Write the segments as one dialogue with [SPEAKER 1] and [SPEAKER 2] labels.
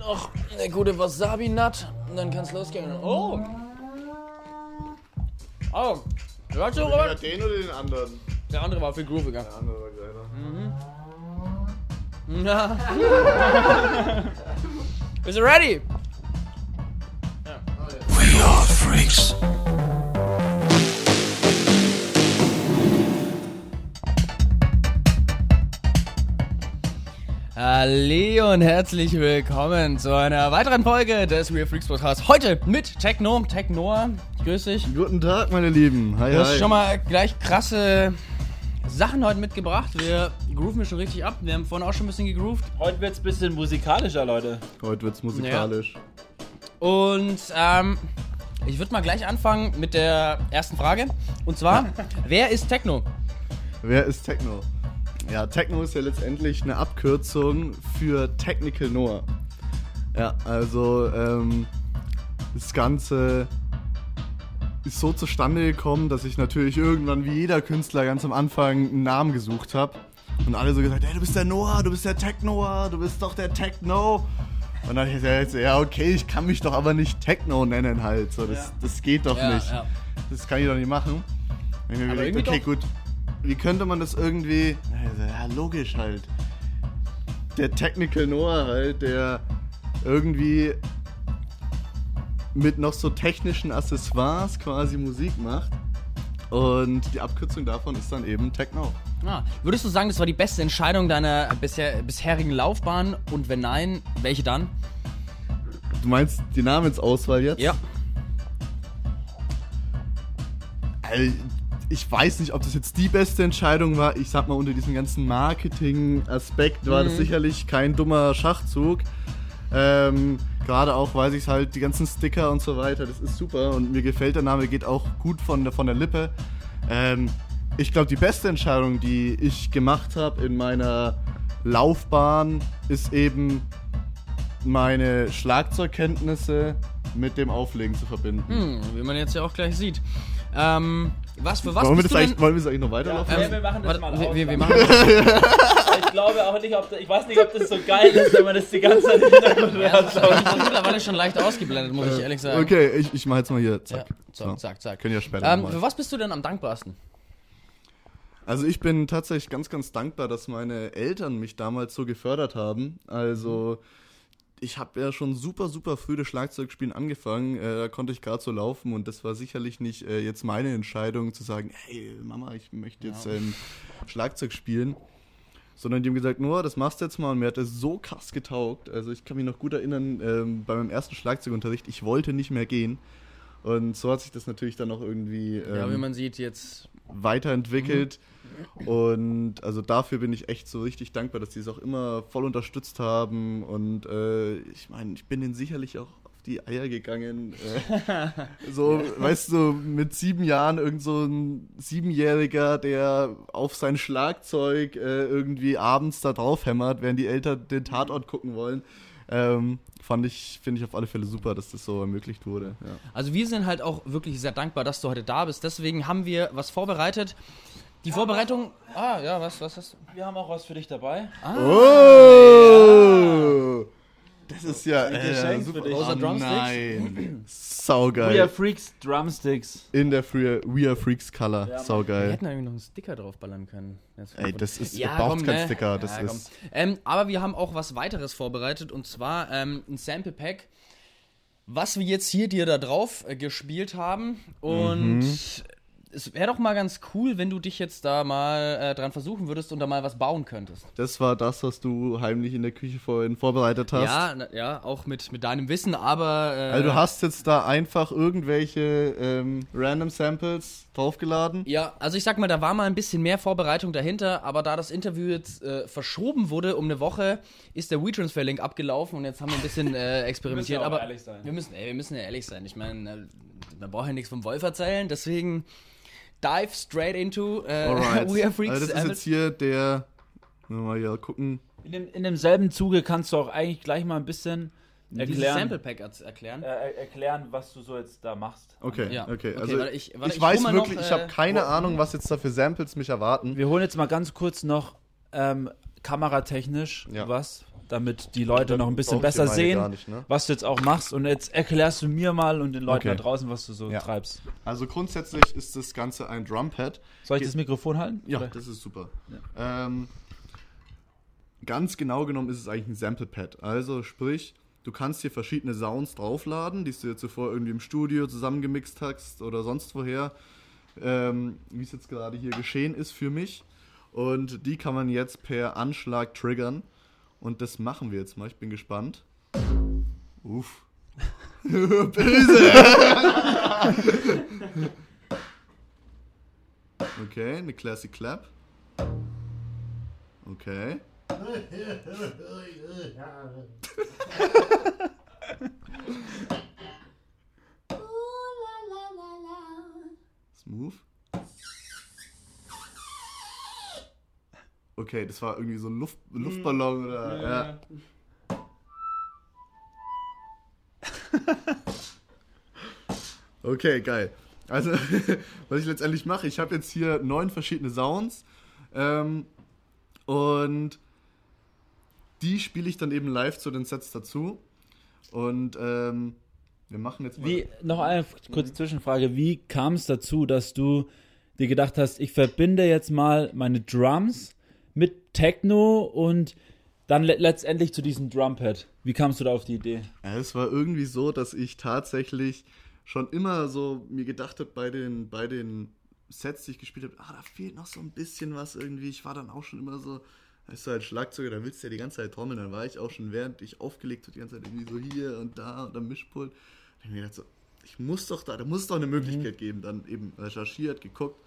[SPEAKER 1] noch eine gute Wasabi-Nut und dann kann es losgehen. Oh! Oh! Hört so,
[SPEAKER 2] Ja,
[SPEAKER 1] Robert?
[SPEAKER 2] den oder den anderen?
[SPEAKER 1] Der andere war viel grooviger.
[SPEAKER 2] Der andere war geiler.
[SPEAKER 1] Ja. Bist du ready?
[SPEAKER 3] We are freaks.
[SPEAKER 1] Halli und herzlich willkommen zu einer weiteren Folge des Real Freaks Podcasts. Heute mit Techno, Technoa. Grüß dich.
[SPEAKER 2] Guten Tag, meine Lieben. Hi,
[SPEAKER 1] Du hast
[SPEAKER 2] hi.
[SPEAKER 1] schon mal gleich krasse Sachen heute mitgebracht. Wir grooven schon richtig ab. Wir haben vorhin auch schon ein bisschen gegroovt.
[SPEAKER 4] Heute wird's ein bisschen musikalischer, Leute.
[SPEAKER 2] Heute wird's musikalisch.
[SPEAKER 1] Und ähm, ich würde mal gleich anfangen mit der ersten Frage. Und zwar, wer ist Techno?
[SPEAKER 2] Wer ist Techno? Ja, Techno ist ja letztendlich eine Abkürzung für Technical Noah. Ja, also ähm, das Ganze ist so zustande gekommen, dass ich natürlich irgendwann wie jeder Künstler ganz am Anfang einen Namen gesucht habe. Und alle so gesagt, hey, du bist der Noah, du bist der Technoah, du bist doch der Techno. Und dann hab ich gesagt, ja okay, ich kann mich doch aber nicht Techno nennen halt. So, das,
[SPEAKER 4] Ja.
[SPEAKER 2] das geht doch
[SPEAKER 1] Ja,
[SPEAKER 2] nicht.
[SPEAKER 1] ja.
[SPEAKER 2] Das kann ich doch nicht machen. Hab ich mir
[SPEAKER 1] Aber irgendwie
[SPEAKER 2] okay,
[SPEAKER 1] doch.
[SPEAKER 2] gut. Wie könnte man das irgendwie. Ja, logisch halt. Der Technical Noah halt, der irgendwie mit noch so technischen Accessoires quasi Musik macht. Und die Abkürzung davon ist dann eben Techno.
[SPEAKER 1] Ah, würdest du sagen, das war die beste Entscheidung deiner bisher, bisherigen Laufbahn? Und wenn nein, welche dann?
[SPEAKER 2] Du meinst die Namensauswahl jetzt?
[SPEAKER 1] Ja.
[SPEAKER 2] Also, ich weiß nicht, ob das jetzt die beste Entscheidung war. Ich sag mal, unter diesem ganzen Marketing-Aspekt war das sicherlich kein dummer Schachzug. Ähm, Gerade auch, weil sich halt die ganzen Sticker und so weiter, das ist super und mir gefällt der Name, geht auch gut von der, von der Lippe. Ähm, ich glaube, die beste Entscheidung, die ich gemacht habe in meiner Laufbahn, ist eben meine Schlagzeugkenntnisse mit dem Auflegen zu verbinden.
[SPEAKER 1] Hm, wie man jetzt ja auch gleich sieht. Ähm, was für was
[SPEAKER 2] wollen, wir
[SPEAKER 1] bist
[SPEAKER 2] das
[SPEAKER 1] du
[SPEAKER 2] eigentlich,
[SPEAKER 1] denn?
[SPEAKER 2] wollen wir das eigentlich noch weiterlaufen?
[SPEAKER 4] Ja,
[SPEAKER 1] Ähm,
[SPEAKER 4] wir machen das
[SPEAKER 1] warte,
[SPEAKER 4] mal
[SPEAKER 1] wir, wir, machen
[SPEAKER 4] Ich glaube auch nicht, ob das, ich weiß nicht, ob das so geil ist, wenn man das die ganze Zeit im Hintergrund hört.
[SPEAKER 1] das ist mittlerweile schon leicht ausgeblendet, muss ich ehrlich sagen.
[SPEAKER 2] Okay, ich, ich mach jetzt mal hier.
[SPEAKER 1] Ja,
[SPEAKER 2] Zack.
[SPEAKER 1] so, zack, zack.
[SPEAKER 2] Können ja später
[SPEAKER 1] Ähm, für was bist du denn am dankbarsten?
[SPEAKER 2] Also ich bin tatsächlich ganz, ganz dankbar, dass meine Eltern mich damals so gefördert haben. Also ich habe ja schon super, super früh das Schlagzeugspielen angefangen. Äh, da konnte ich gerade so laufen und das war sicherlich nicht äh, jetzt meine Entscheidung zu sagen, hey Mama, ich möchte jetzt ähm, Schlagzeug spielen. Sondern die haben gesagt, Noah, das machst du jetzt mal. Und mir hat das so krass getaugt. Also ich kann mich noch gut erinnern, ähm, bei meinem ersten Schlagzeugunterricht, ich wollte nicht mehr gehen. Und so hat sich das natürlich dann auch irgendwie ähm,
[SPEAKER 1] Ja, wie man sieht, jetzt.
[SPEAKER 2] weiterentwickelt.
[SPEAKER 1] Mhm.
[SPEAKER 2] Und also dafür bin ich echt so richtig dankbar, dass die es auch immer voll unterstützt haben. Und äh, ich meine, ich bin denen sicherlich auch auf die Eier gegangen. Äh, so, weißt du, mit sieben Jahren irgend so ein Siebenjähriger, der auf sein Schlagzeug äh, irgendwie abends da drauf hämmert, während die Eltern den Tatort gucken wollen. Ähm, fand ich, finde ich auf alle Fälle super, dass das so ermöglicht wurde. Ja.
[SPEAKER 1] Also wir sind halt auch wirklich sehr dankbar, dass du heute da bist. Deswegen haben wir was vorbereitet. Die Vorbereitung. Ah, ja, was, was hast du?
[SPEAKER 4] Wir haben auch was für dich dabei.
[SPEAKER 2] Oh! Das ist ja
[SPEAKER 4] Ein
[SPEAKER 2] äh, super.
[SPEAKER 4] für dich.
[SPEAKER 2] Oh,
[SPEAKER 1] Außer Drumsticks?
[SPEAKER 2] Nein.
[SPEAKER 4] We are
[SPEAKER 2] Saugeil.
[SPEAKER 4] Freaks Drumsticks.
[SPEAKER 2] In der Free We Are Freaks Color.
[SPEAKER 4] Ja, Mann.
[SPEAKER 1] Wir
[SPEAKER 2] Saugeil.
[SPEAKER 1] hätten eigentlich noch einen Sticker draufballern können. Jetzt
[SPEAKER 2] Ey, das ist
[SPEAKER 1] Ja,
[SPEAKER 2] braucht
[SPEAKER 1] komm,
[SPEAKER 2] kein
[SPEAKER 1] ne?
[SPEAKER 2] Sticker, das
[SPEAKER 1] Ja,
[SPEAKER 2] ist.
[SPEAKER 1] Ähm, aber wir haben auch was weiteres vorbereitet und zwar ähm, ein Sample Pack, was wir jetzt hier dir da drauf äh, gespielt haben. Und
[SPEAKER 2] Mhm.
[SPEAKER 1] Es wäre doch mal ganz cool, wenn du dich jetzt da mal äh, dran versuchen würdest und da mal was bauen könntest.
[SPEAKER 2] Das war das, was du heimlich in der Küche vorhin vorbereitet hast.
[SPEAKER 1] Ja, na, ja, auch mit, mit deinem Wissen, aber. Äh,
[SPEAKER 2] Also du hast jetzt da einfach irgendwelche ähm, random Samples draufgeladen.
[SPEAKER 1] Ja, also ich sag mal, da war mal ein bisschen mehr Vorbereitung dahinter, aber da das Interview jetzt äh, verschoben wurde um eine Woche, ist der WeTransfer-Link abgelaufen und jetzt haben wir ein bisschen äh, experimentiert.
[SPEAKER 4] Wir müssen ja
[SPEAKER 1] aber
[SPEAKER 4] ehrlich sein.
[SPEAKER 1] Wir müssen, ey, wir müssen ja ehrlich sein. Ich meine, äh, man braucht ja nichts vom Wolf erzählen, deswegen dive straight into äh,
[SPEAKER 2] Alright.
[SPEAKER 1] We Are Freaks.
[SPEAKER 2] also das ist jetzt hier der. Mal hier gucken.
[SPEAKER 4] In, dem, in demselben Zuge kannst du auch eigentlich gleich mal ein bisschen erklären,
[SPEAKER 1] Sample Pack erklären.
[SPEAKER 4] äh, er- erklären, was du so jetzt da machst.
[SPEAKER 2] Okay,
[SPEAKER 1] Ja.
[SPEAKER 2] okay.
[SPEAKER 1] Okay,
[SPEAKER 2] Also
[SPEAKER 1] warte, ich-
[SPEAKER 2] ich,
[SPEAKER 1] warte, ich
[SPEAKER 2] weiß
[SPEAKER 1] hol mal
[SPEAKER 2] wirklich,
[SPEAKER 1] noch,
[SPEAKER 2] ich habe
[SPEAKER 1] äh,
[SPEAKER 2] keine
[SPEAKER 4] wo-
[SPEAKER 2] Ahnung, was jetzt da für Samples mich erwarten.
[SPEAKER 4] Wir holen jetzt mal ganz kurz noch ähm, kameratechnisch
[SPEAKER 2] Ja.
[SPEAKER 4] was.
[SPEAKER 5] Damit die Leute noch ein bisschen besser sehen,
[SPEAKER 2] nicht, ne?
[SPEAKER 5] was du jetzt auch machst. Und jetzt erklärst du mir mal und den Leuten
[SPEAKER 2] Okay.
[SPEAKER 5] da draußen, was du so
[SPEAKER 2] Ja.
[SPEAKER 5] treibst.
[SPEAKER 2] Also grundsätzlich ist das Ganze ein Drumpad.
[SPEAKER 5] Soll ich
[SPEAKER 2] Ge-
[SPEAKER 5] das Mikrofon halten?
[SPEAKER 2] Ja,
[SPEAKER 5] Oder?
[SPEAKER 2] das ist super. Ähm, ganz genau genommen ist es eigentlich ein Sample-Pad. Also sprich, du kannst hier verschiedene Sounds draufladen, die du dir zuvor irgendwie im Studio zusammengemixt hast oder sonst woher, ähm, wie es jetzt gerade hier geschehen ist für mich. Und die kann man jetzt per Anschlag triggern. Und das machen wir jetzt mal. Ich bin gespannt. Uff. Böse! okay, eine Classic Clap. Okay. Smooth. Okay, das war irgendwie so ein Luft Luftballon oder. Ja. Okay, geil. Also, was ich letztendlich mache, ich habe jetzt hier neun verschiedene Sounds ähm, und die spiele ich dann eben live zu den Sets dazu. Und ähm, wir machen jetzt mal.
[SPEAKER 5] Wie, noch eine kurze Zwischenfrage. Wie kam es dazu, dass du dir gedacht hast, ich verbinde jetzt mal meine Drums Techno und dann le letztendlich zu diesem Drumpad? Wie kamst du da auf die Idee?
[SPEAKER 2] Ja, es war irgendwie so, dass ich tatsächlich schon immer so mir gedacht habe bei den, bei den Sets, die ich gespielt habe, ah, da fehlt noch so ein bisschen was irgendwie. Ich war dann auch schon immer so, weißt du, als Schlagzeuger, da willst du ja die ganze Zeit trommeln. Dann war ich auch schon, während ich aufgelegt habe, die ganze Zeit irgendwie so hier und da und am Mischpult. Da hab ich mir gedacht so, ich muss doch da, da muss es doch eine Möglichkeit geben. Dann eben recherchiert, geguckt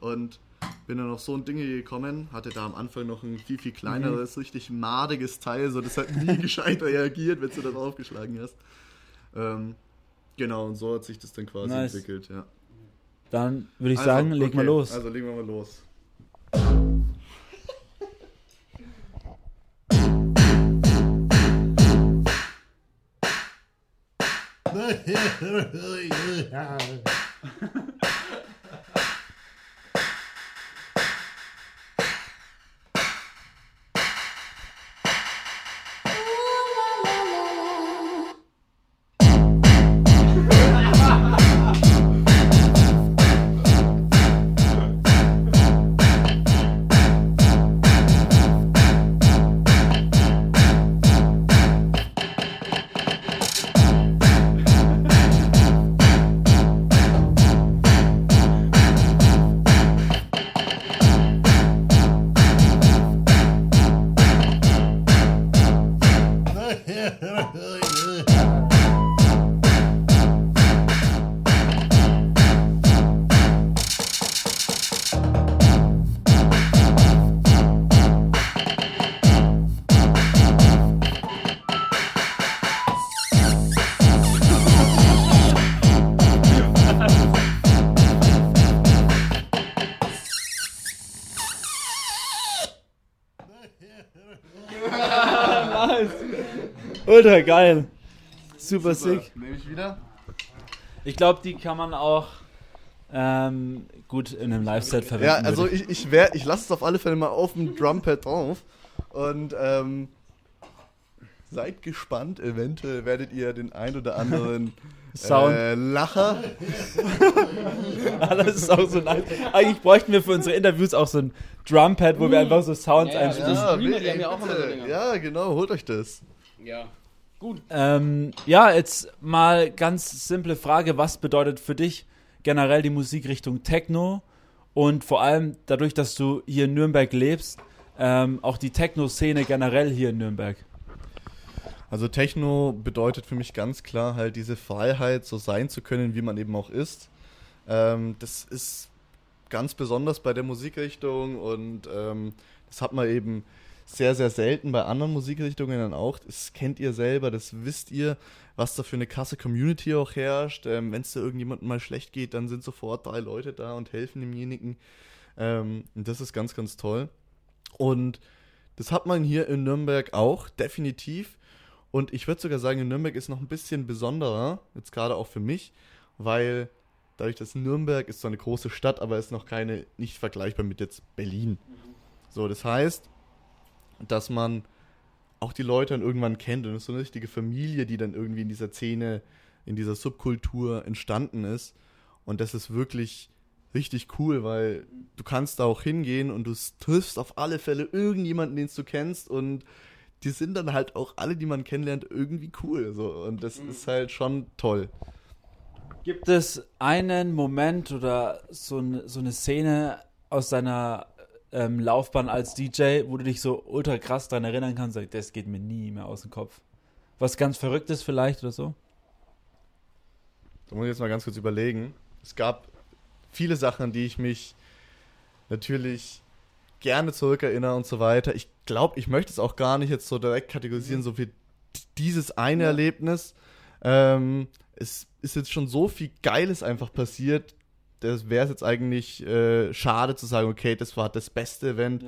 [SPEAKER 2] und bin dann auf so ein Dinge gekommen, hatte da am Anfang noch ein viel, viel kleineres, richtig madiges Teil, so das hat nie gescheit reagiert, wenn du da draufgeschlagen hast. Ähm, genau, und so hat sich das dann quasi
[SPEAKER 5] Nice.
[SPEAKER 2] entwickelt, ja.
[SPEAKER 5] Dann würde ich
[SPEAKER 2] Also,
[SPEAKER 5] sagen, leg mal
[SPEAKER 2] okay,
[SPEAKER 5] los.
[SPEAKER 2] Also legen wir mal los.
[SPEAKER 5] Ultra geil. Super, sick.
[SPEAKER 2] Nehme ich wieder.
[SPEAKER 5] Ich glaube, die kann man auch ähm, gut in einem Live-Set verwenden.
[SPEAKER 2] Ja, also
[SPEAKER 5] würde
[SPEAKER 2] ich, ich, wär, ich lasse es auf alle Fälle mal auf dem Drumpad drauf. Und ähm, seid gespannt, eventuell werdet ihr den ein oder anderen
[SPEAKER 5] Sound.
[SPEAKER 2] äh, Lacher.
[SPEAKER 5] Das ist auch so nice. Eigentlich bräuchten wir für unsere Interviews auch so ein Drumpad, wo wir einfach so Sounds
[SPEAKER 1] Ja, ja,
[SPEAKER 5] einspielen.
[SPEAKER 1] ja. Ja.
[SPEAKER 2] Ja, genau, holt euch das.
[SPEAKER 1] Ja. Gut.
[SPEAKER 5] Ähm, ja, jetzt mal ganz simple Frage. Was bedeutet für dich generell die Musikrichtung Techno? Und vor allem dadurch, dass du hier in Nürnberg lebst, ähm, auch die Techno-Szene generell hier in Nürnberg.
[SPEAKER 2] Also Techno bedeutet für mich ganz klar halt diese Freiheit, so sein zu können, wie man eben auch ist. Ähm, das ist ganz besonders bei der Musikrichtung und ähm, das hat man eben sehr, sehr selten bei anderen Musikrichtungen dann auch. Das kennt ihr selber, das wisst ihr, was da für eine krasse Community auch herrscht. Ähm, Wenn es da irgendjemandem mal schlecht geht, dann sind sofort drei Leute da und helfen demjenigen. Ähm, das ist ganz, ganz toll. Und das hat man hier in Nürnberg auch, definitiv. Und ich würde sogar sagen, in Nürnberg ist noch ein bisschen besonderer, jetzt gerade auch für mich, weil dadurch, dass Nürnberg ist so eine große Stadt, aber ist noch keine, nicht vergleichbar mit jetzt Berlin. So, das heißt, dass man auch die Leute dann irgendwann kennt und es ist so eine richtige Familie, die dann irgendwie in dieser Szene, in dieser Subkultur entstanden ist. Und das ist wirklich richtig cool, weil du kannst da auch hingehen und du triffst auf alle Fälle irgendjemanden, den du kennst und die sind dann halt auch alle, die man kennenlernt, irgendwie cool. So. Und das ist halt schon toll.
[SPEAKER 5] Gibt es einen Moment oder so, eine- so eine Szene aus deiner ähm, Laufbahn als DJ, wo du dich so ultra krass daran erinnern kannst, sag, das geht mir nie mehr aus dem Kopf? Was ganz Verrücktes vielleicht oder so?
[SPEAKER 2] Da muss ich jetzt mal ganz kurz überlegen. Es gab viele Sachen, an die ich mich natürlich gerne zurückerinnere und so weiter. Ich glaube, ich möchte es auch gar nicht jetzt so direkt kategorisieren, so wie dieses eine Erlebnis. Ähm, es ist jetzt schon so viel Geiles einfach passiert. Das wäre es jetzt eigentlich äh, schade zu sagen, okay, das war das beste Event,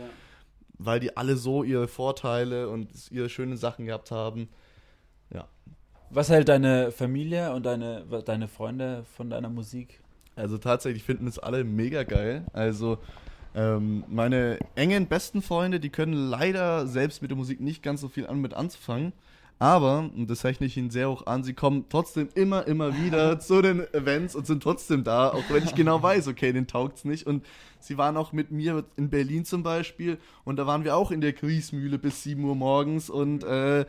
[SPEAKER 2] weil die alle so ihre Vorteile und ihre schönen Sachen gehabt haben.
[SPEAKER 5] Was hält deine Familie und deine, deine Freunde von deiner Musik?
[SPEAKER 2] Also tatsächlich finden es alle mega geil. Also ähm, meine engen besten Freunde, die können leider selbst mit der Musik nicht ganz so viel an mit anzufangen. Aber, und das rechne ich ihnen sehr hoch an, sie kommen trotzdem immer, immer wieder zu den Events und sind trotzdem da, auch wenn ich genau weiß, okay, den taugt's nicht. Und sie waren auch mit mir in Berlin zum Beispiel und da waren wir auch in der Griesmühle bis 7 Uhr morgens und äh,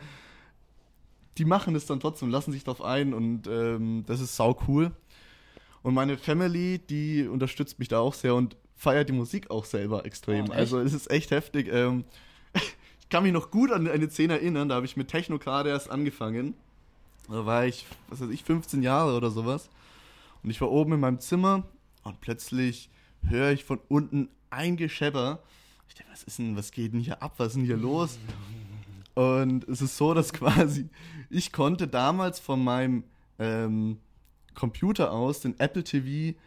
[SPEAKER 2] die machen es dann trotzdem, lassen sich drauf ein und ähm, das ist sau cool. Und meine Family, die unterstützt mich da auch sehr und feiert die Musik auch selber extrem.
[SPEAKER 1] Oh,
[SPEAKER 2] also es ist echt heftig. Ähm, kann mich noch gut an eine Szene erinnern, da habe ich mit Techno gerade erst angefangen. Da war ich, was weiß ich, 15 Jahre oder sowas. Und ich war oben in meinem Zimmer und plötzlich höre ich von unten ein Geschepper. Ich denke, was ist denn, was geht denn hier ab? Was ist denn hier los? Und es ist so, dass quasi ich konnte damals von meinem ähm, Computer aus den Apple TV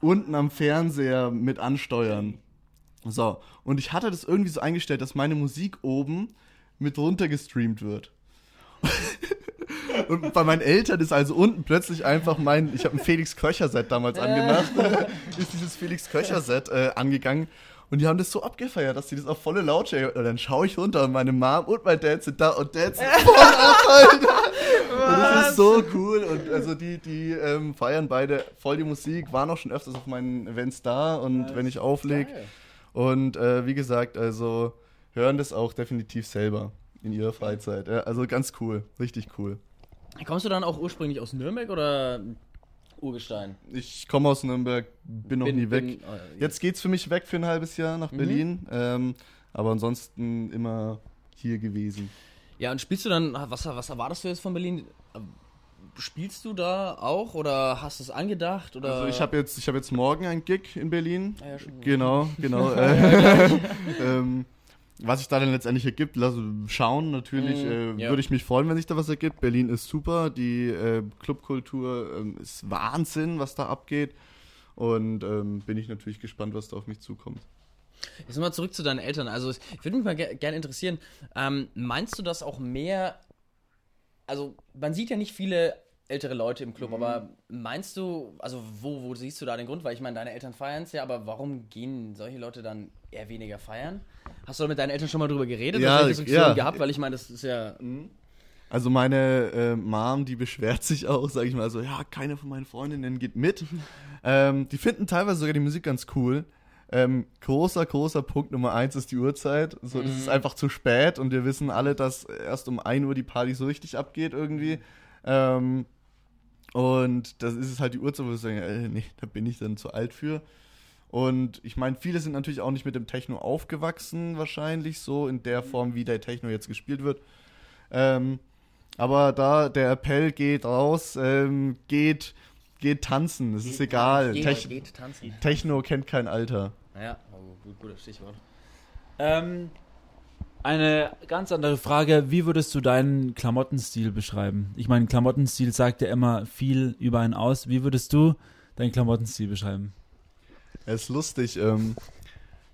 [SPEAKER 2] unten am Fernseher mit ansteuern. So, und ich hatte das irgendwie so eingestellt, dass meine Musik oben mit runter gestreamt wird. und bei meinen Eltern ist also unten plötzlich einfach mein, ich habe ein Felix Köcher-Set damals angemacht, ist dieses Felix Köcher-Set äh, angegangen. Und die haben das so abgefeiert, dass sie das auf volle Lautstärke. Und dann schaue ich runter und meine Mom und mein Dad sind da und Dad sind voll ab, Alter. Und das ist so cool. Und also die, die ähm, feiern beide voll die Musik, waren auch schon öfters auf meinen Events da und wenn ich auflege. Und äh, wie gesagt, also hören das auch definitiv selber in ihrer Freizeit. Ja, also ganz cool, richtig cool.
[SPEAKER 1] Kommst du dann auch ursprünglich aus Nürnberg oder Urgestein?
[SPEAKER 2] Ich komme aus Nürnberg, bin noch nie weg.
[SPEAKER 1] bin- oh,
[SPEAKER 2] Jetzt geht's für mich weg für ein halbes Jahr nach Berlin. Ähm, aber ansonsten immer hier gewesen.
[SPEAKER 1] Ja, und spielst du dann, was, was erwartest du jetzt von Berlin? Spielst du da auch oder hast du es angedacht? Oder?
[SPEAKER 2] Also ich habe jetzt, ich habe jetzt morgen ein Gig in Berlin.
[SPEAKER 1] Ah ja, schon.
[SPEAKER 2] Genau, genau. äh, ähm, was sich da dann letztendlich ergibt, lass schauen. Natürlich
[SPEAKER 1] Mm,
[SPEAKER 2] äh,
[SPEAKER 1] ja.
[SPEAKER 2] würde ich mich freuen, wenn sich da was ergibt. Berlin ist super, die äh, Clubkultur ähm, ist Wahnsinn, was da abgeht. Und ähm, bin ich natürlich gespannt, was da auf mich zukommt.
[SPEAKER 1] Jetzt mal zurück zu deinen Eltern. Also ich würde mich mal ge gerne interessieren, ähm, meinst du das auch mehr, also man sieht ja nicht viele ältere Leute im Club, aber meinst du, also wo, wo siehst du da den Grund? Weil ich meine, deine Eltern feiern es ja, aber warum gehen solche Leute dann eher weniger feiern? Hast du da mit deinen Eltern schon mal drüber geredet?
[SPEAKER 2] Ja,
[SPEAKER 1] oder solche Diskussionen
[SPEAKER 2] ja.
[SPEAKER 1] gehabt? Weil ich meine, das ist ja...
[SPEAKER 2] Also meine äh, Mom, die beschwert sich auch, sage ich mal so, ja, keine von meinen Freundinnen geht mit. ähm, die finden teilweise sogar die Musik ganz cool. Ähm, großer, großer Punkt Nummer eins ist die Uhrzeit. So, das ist einfach zu spät und wir wissen alle, dass erst um 1 Uhr die Party so richtig abgeht irgendwie. Ähm, und das ist es halt die Uhrzeit, wo wir sagen, äh, nee, da bin ich dann zu alt für. Und ich meine, viele sind natürlich auch nicht mit dem Techno aufgewachsen, wahrscheinlich so in der Form, wie der Techno jetzt gespielt wird. Ähm, aber da der Appell geht raus, ähm, geht, geht tanzen, es ist egal.
[SPEAKER 1] Geht,
[SPEAKER 2] Tech
[SPEAKER 1] geht tanzen.
[SPEAKER 2] Techno kennt kein Alter.
[SPEAKER 1] Ja, oh, gut, gutes Stichwort.
[SPEAKER 5] Ähm, eine ganz andere Frage. Wie würdest du deinen Klamottenstil beschreiben? Ich meine, Klamottenstil sagt ja immer viel über einen aus. Wie würdest du deinen Klamottenstil beschreiben?
[SPEAKER 2] Es ist lustig, ähm,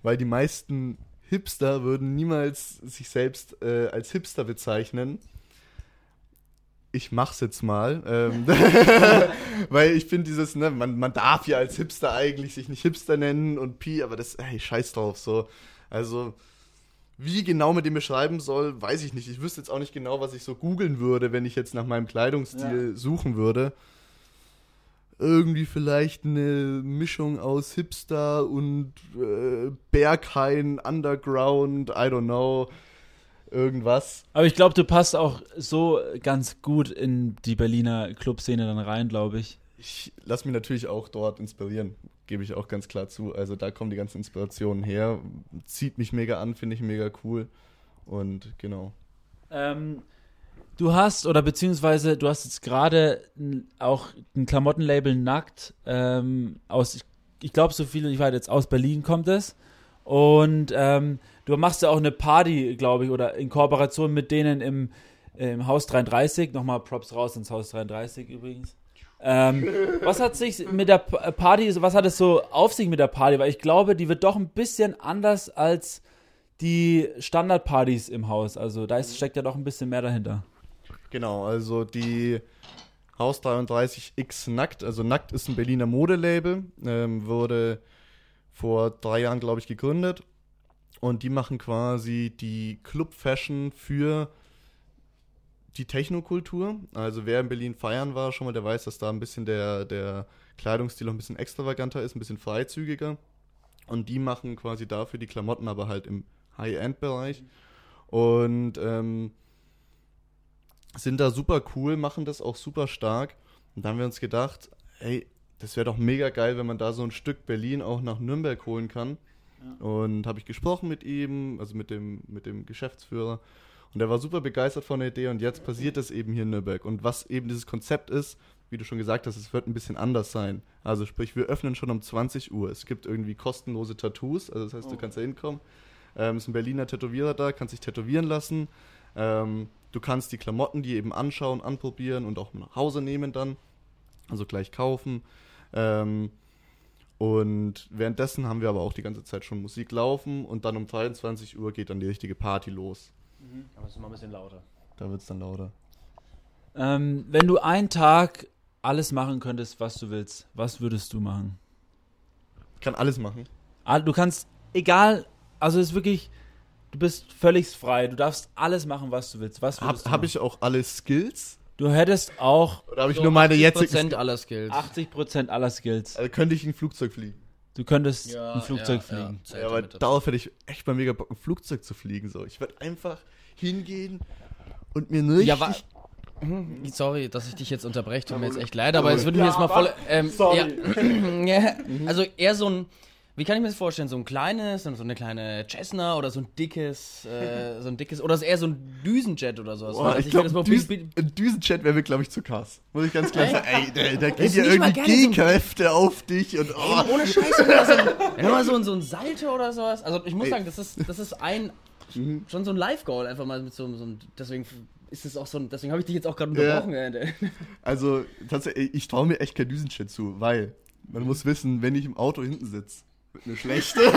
[SPEAKER 2] weil die meisten Hipster würden niemals sich selbst äh, als Hipster bezeichnen. Ich mach's jetzt mal, ähm, weil ich finde dieses, ne, man, man darf ja als Hipster eigentlich sich nicht Hipster nennen und Pi, aber das, ey, scheiß drauf, so. Also, Wie genau man den beschreiben soll, weiß ich nicht. Ich wüsste jetzt auch nicht genau, was ich so googeln würde, wenn ich jetzt nach meinem Kleidungsstil suchen würde. Irgendwie vielleicht eine Mischung aus Hipster und äh, Berghain, Underground, I don't know, irgendwas.
[SPEAKER 5] Aber ich glaube, du passt auch so ganz gut in die Berliner Clubszene dann rein, glaube ich.
[SPEAKER 2] Ich lasse mich natürlich auch dort inspirieren, gebe ich auch ganz klar zu. Also da kommen die ganzen Inspirationen her. Zieht mich mega an, finde ich mega cool. Und genau.
[SPEAKER 5] Ähm, du hast, oder beziehungsweise du hast jetzt gerade auch ein Klamottenlabel Nackt ähm, aus, ich, ich glaube, so viel, ich weiß jetzt, aus Berlin kommt es. Und ähm, du machst ja auch eine Party, glaube ich, oder in Kooperation mit denen im, im Haus 33. Nochmal Props raus ins Haus 33 übrigens. Ähm, was hat sich mit der Party, was hat es so auf sich mit der Party? Weil ich glaube, die wird doch ein bisschen anders als die Standardpartys im Haus. Also da ist, steckt ja doch ein bisschen mehr dahinter.
[SPEAKER 2] Genau, also die Haus 33X Nackt, also Nackt ist ein Berliner Modelabel, ähm, wurde vor drei Jahren, glaube ich, gegründet. Und die machen quasi die Club Fashion für die Technokultur. Also wer in Berlin feiern war, schon mal, der weiß, dass da ein bisschen der, der Kleidungsstil noch ein bisschen extravaganter ist, ein bisschen freizügiger. Und die machen quasi dafür die Klamotten, aber halt im High-End-Bereich. Und ähm, sind da super cool, machen das auch super stark. Und da haben wir uns gedacht, ey, das wäre doch mega geil, wenn man da so ein Stück Berlin auch nach Nürnberg holen kann. Und habe ich gesprochen mit ihm, also mit dem, mit dem Geschäftsführer. Und er war super begeistert von der Idee und jetzt passiert es eben hier in Nürnberg. Und was eben dieses Konzept ist, wie du schon gesagt hast, es wird ein bisschen anders sein. Also sprich, wir öffnen schon um 20 Uhr. Es gibt irgendwie kostenlose Tattoos, also das heißt, du kannst da hinkommen. Ähm, es ist ein Berliner Tätowierer da, kannst dich tätowieren lassen. Ähm, du kannst die Klamotten die eben anschauen, anprobieren und auch nach Hause nehmen dann. Also gleich kaufen. Ähm, und währenddessen haben wir aber auch die ganze Zeit schon Musik laufen und dann um 23 Uhr geht dann die richtige Party los.
[SPEAKER 1] Aber es ist mal ein bisschen lauter.
[SPEAKER 2] Da wird es dann lauter.
[SPEAKER 5] Ähm, wenn du einen Tag alles machen könntest, was du willst, was würdest du machen?
[SPEAKER 2] Ich kann alles machen.
[SPEAKER 5] Ah, Du kannst, egal, also es ist wirklich, du bist völlig frei. Du darfst alles machen, was du willst. Was würdest
[SPEAKER 2] Habe
[SPEAKER 5] du
[SPEAKER 2] hab ich auch alle Skills?
[SPEAKER 5] Du hättest auch
[SPEAKER 2] Oder habe ich nur meine jetzigen
[SPEAKER 1] Prozent aller Skills.
[SPEAKER 5] 80% aller Skills.
[SPEAKER 2] Also könnte ich ein Flugzeug fliegen.
[SPEAKER 5] Du könntest
[SPEAKER 1] Ja,
[SPEAKER 5] ein Flugzeug
[SPEAKER 1] ja,
[SPEAKER 5] fliegen.
[SPEAKER 1] Ja,
[SPEAKER 2] Ja, aber darauf hätte ich echt mal mega Bock, ein Flugzeug zu fliegen. So. Ich würde einfach hingehen und mir richtig...
[SPEAKER 1] Ja, Hm, Sorry, dass ich dich jetzt unterbreche, tut mir jetzt echt leid, aber es würde mir jetzt mal voll. Ähm,
[SPEAKER 5] Sorry.
[SPEAKER 1] Ja, ja, also eher so ein. Wie kann ich mir das vorstellen? So ein kleines, so eine kleine Cessna oder so ein dickes, äh, so ein dickes, oder eher so ein Düsenjet oder sowas.
[SPEAKER 2] Boah, ich glaube,
[SPEAKER 1] das mal
[SPEAKER 2] Düs
[SPEAKER 1] bi-
[SPEAKER 2] ein Düsenjet wäre mir, glaube ich, zu krass. Muss ich ganz klar sagen. Ey, da, da geht ja irgendwie
[SPEAKER 1] gerne so
[SPEAKER 2] G-Kräfte auf dich und oh.
[SPEAKER 1] ohne Scheiße oder so, ein- ja, mal so, so ein Salto oder sowas. Also ich muss
[SPEAKER 2] Ey.
[SPEAKER 1] sagen, das ist, das ist ein schon so ein Live-Goal einfach mal mit so, einem- so einem, deswegen ist es auch so ein, deswegen habe ich dich jetzt auch gerade
[SPEAKER 2] Ja.
[SPEAKER 1] unterbrochen. äh,
[SPEAKER 2] Also, tatsächlich, ich traue mir echt kein Düsenjet zu, weil man muss wissen, wenn ich im Auto hinten sitze, eine schlechte.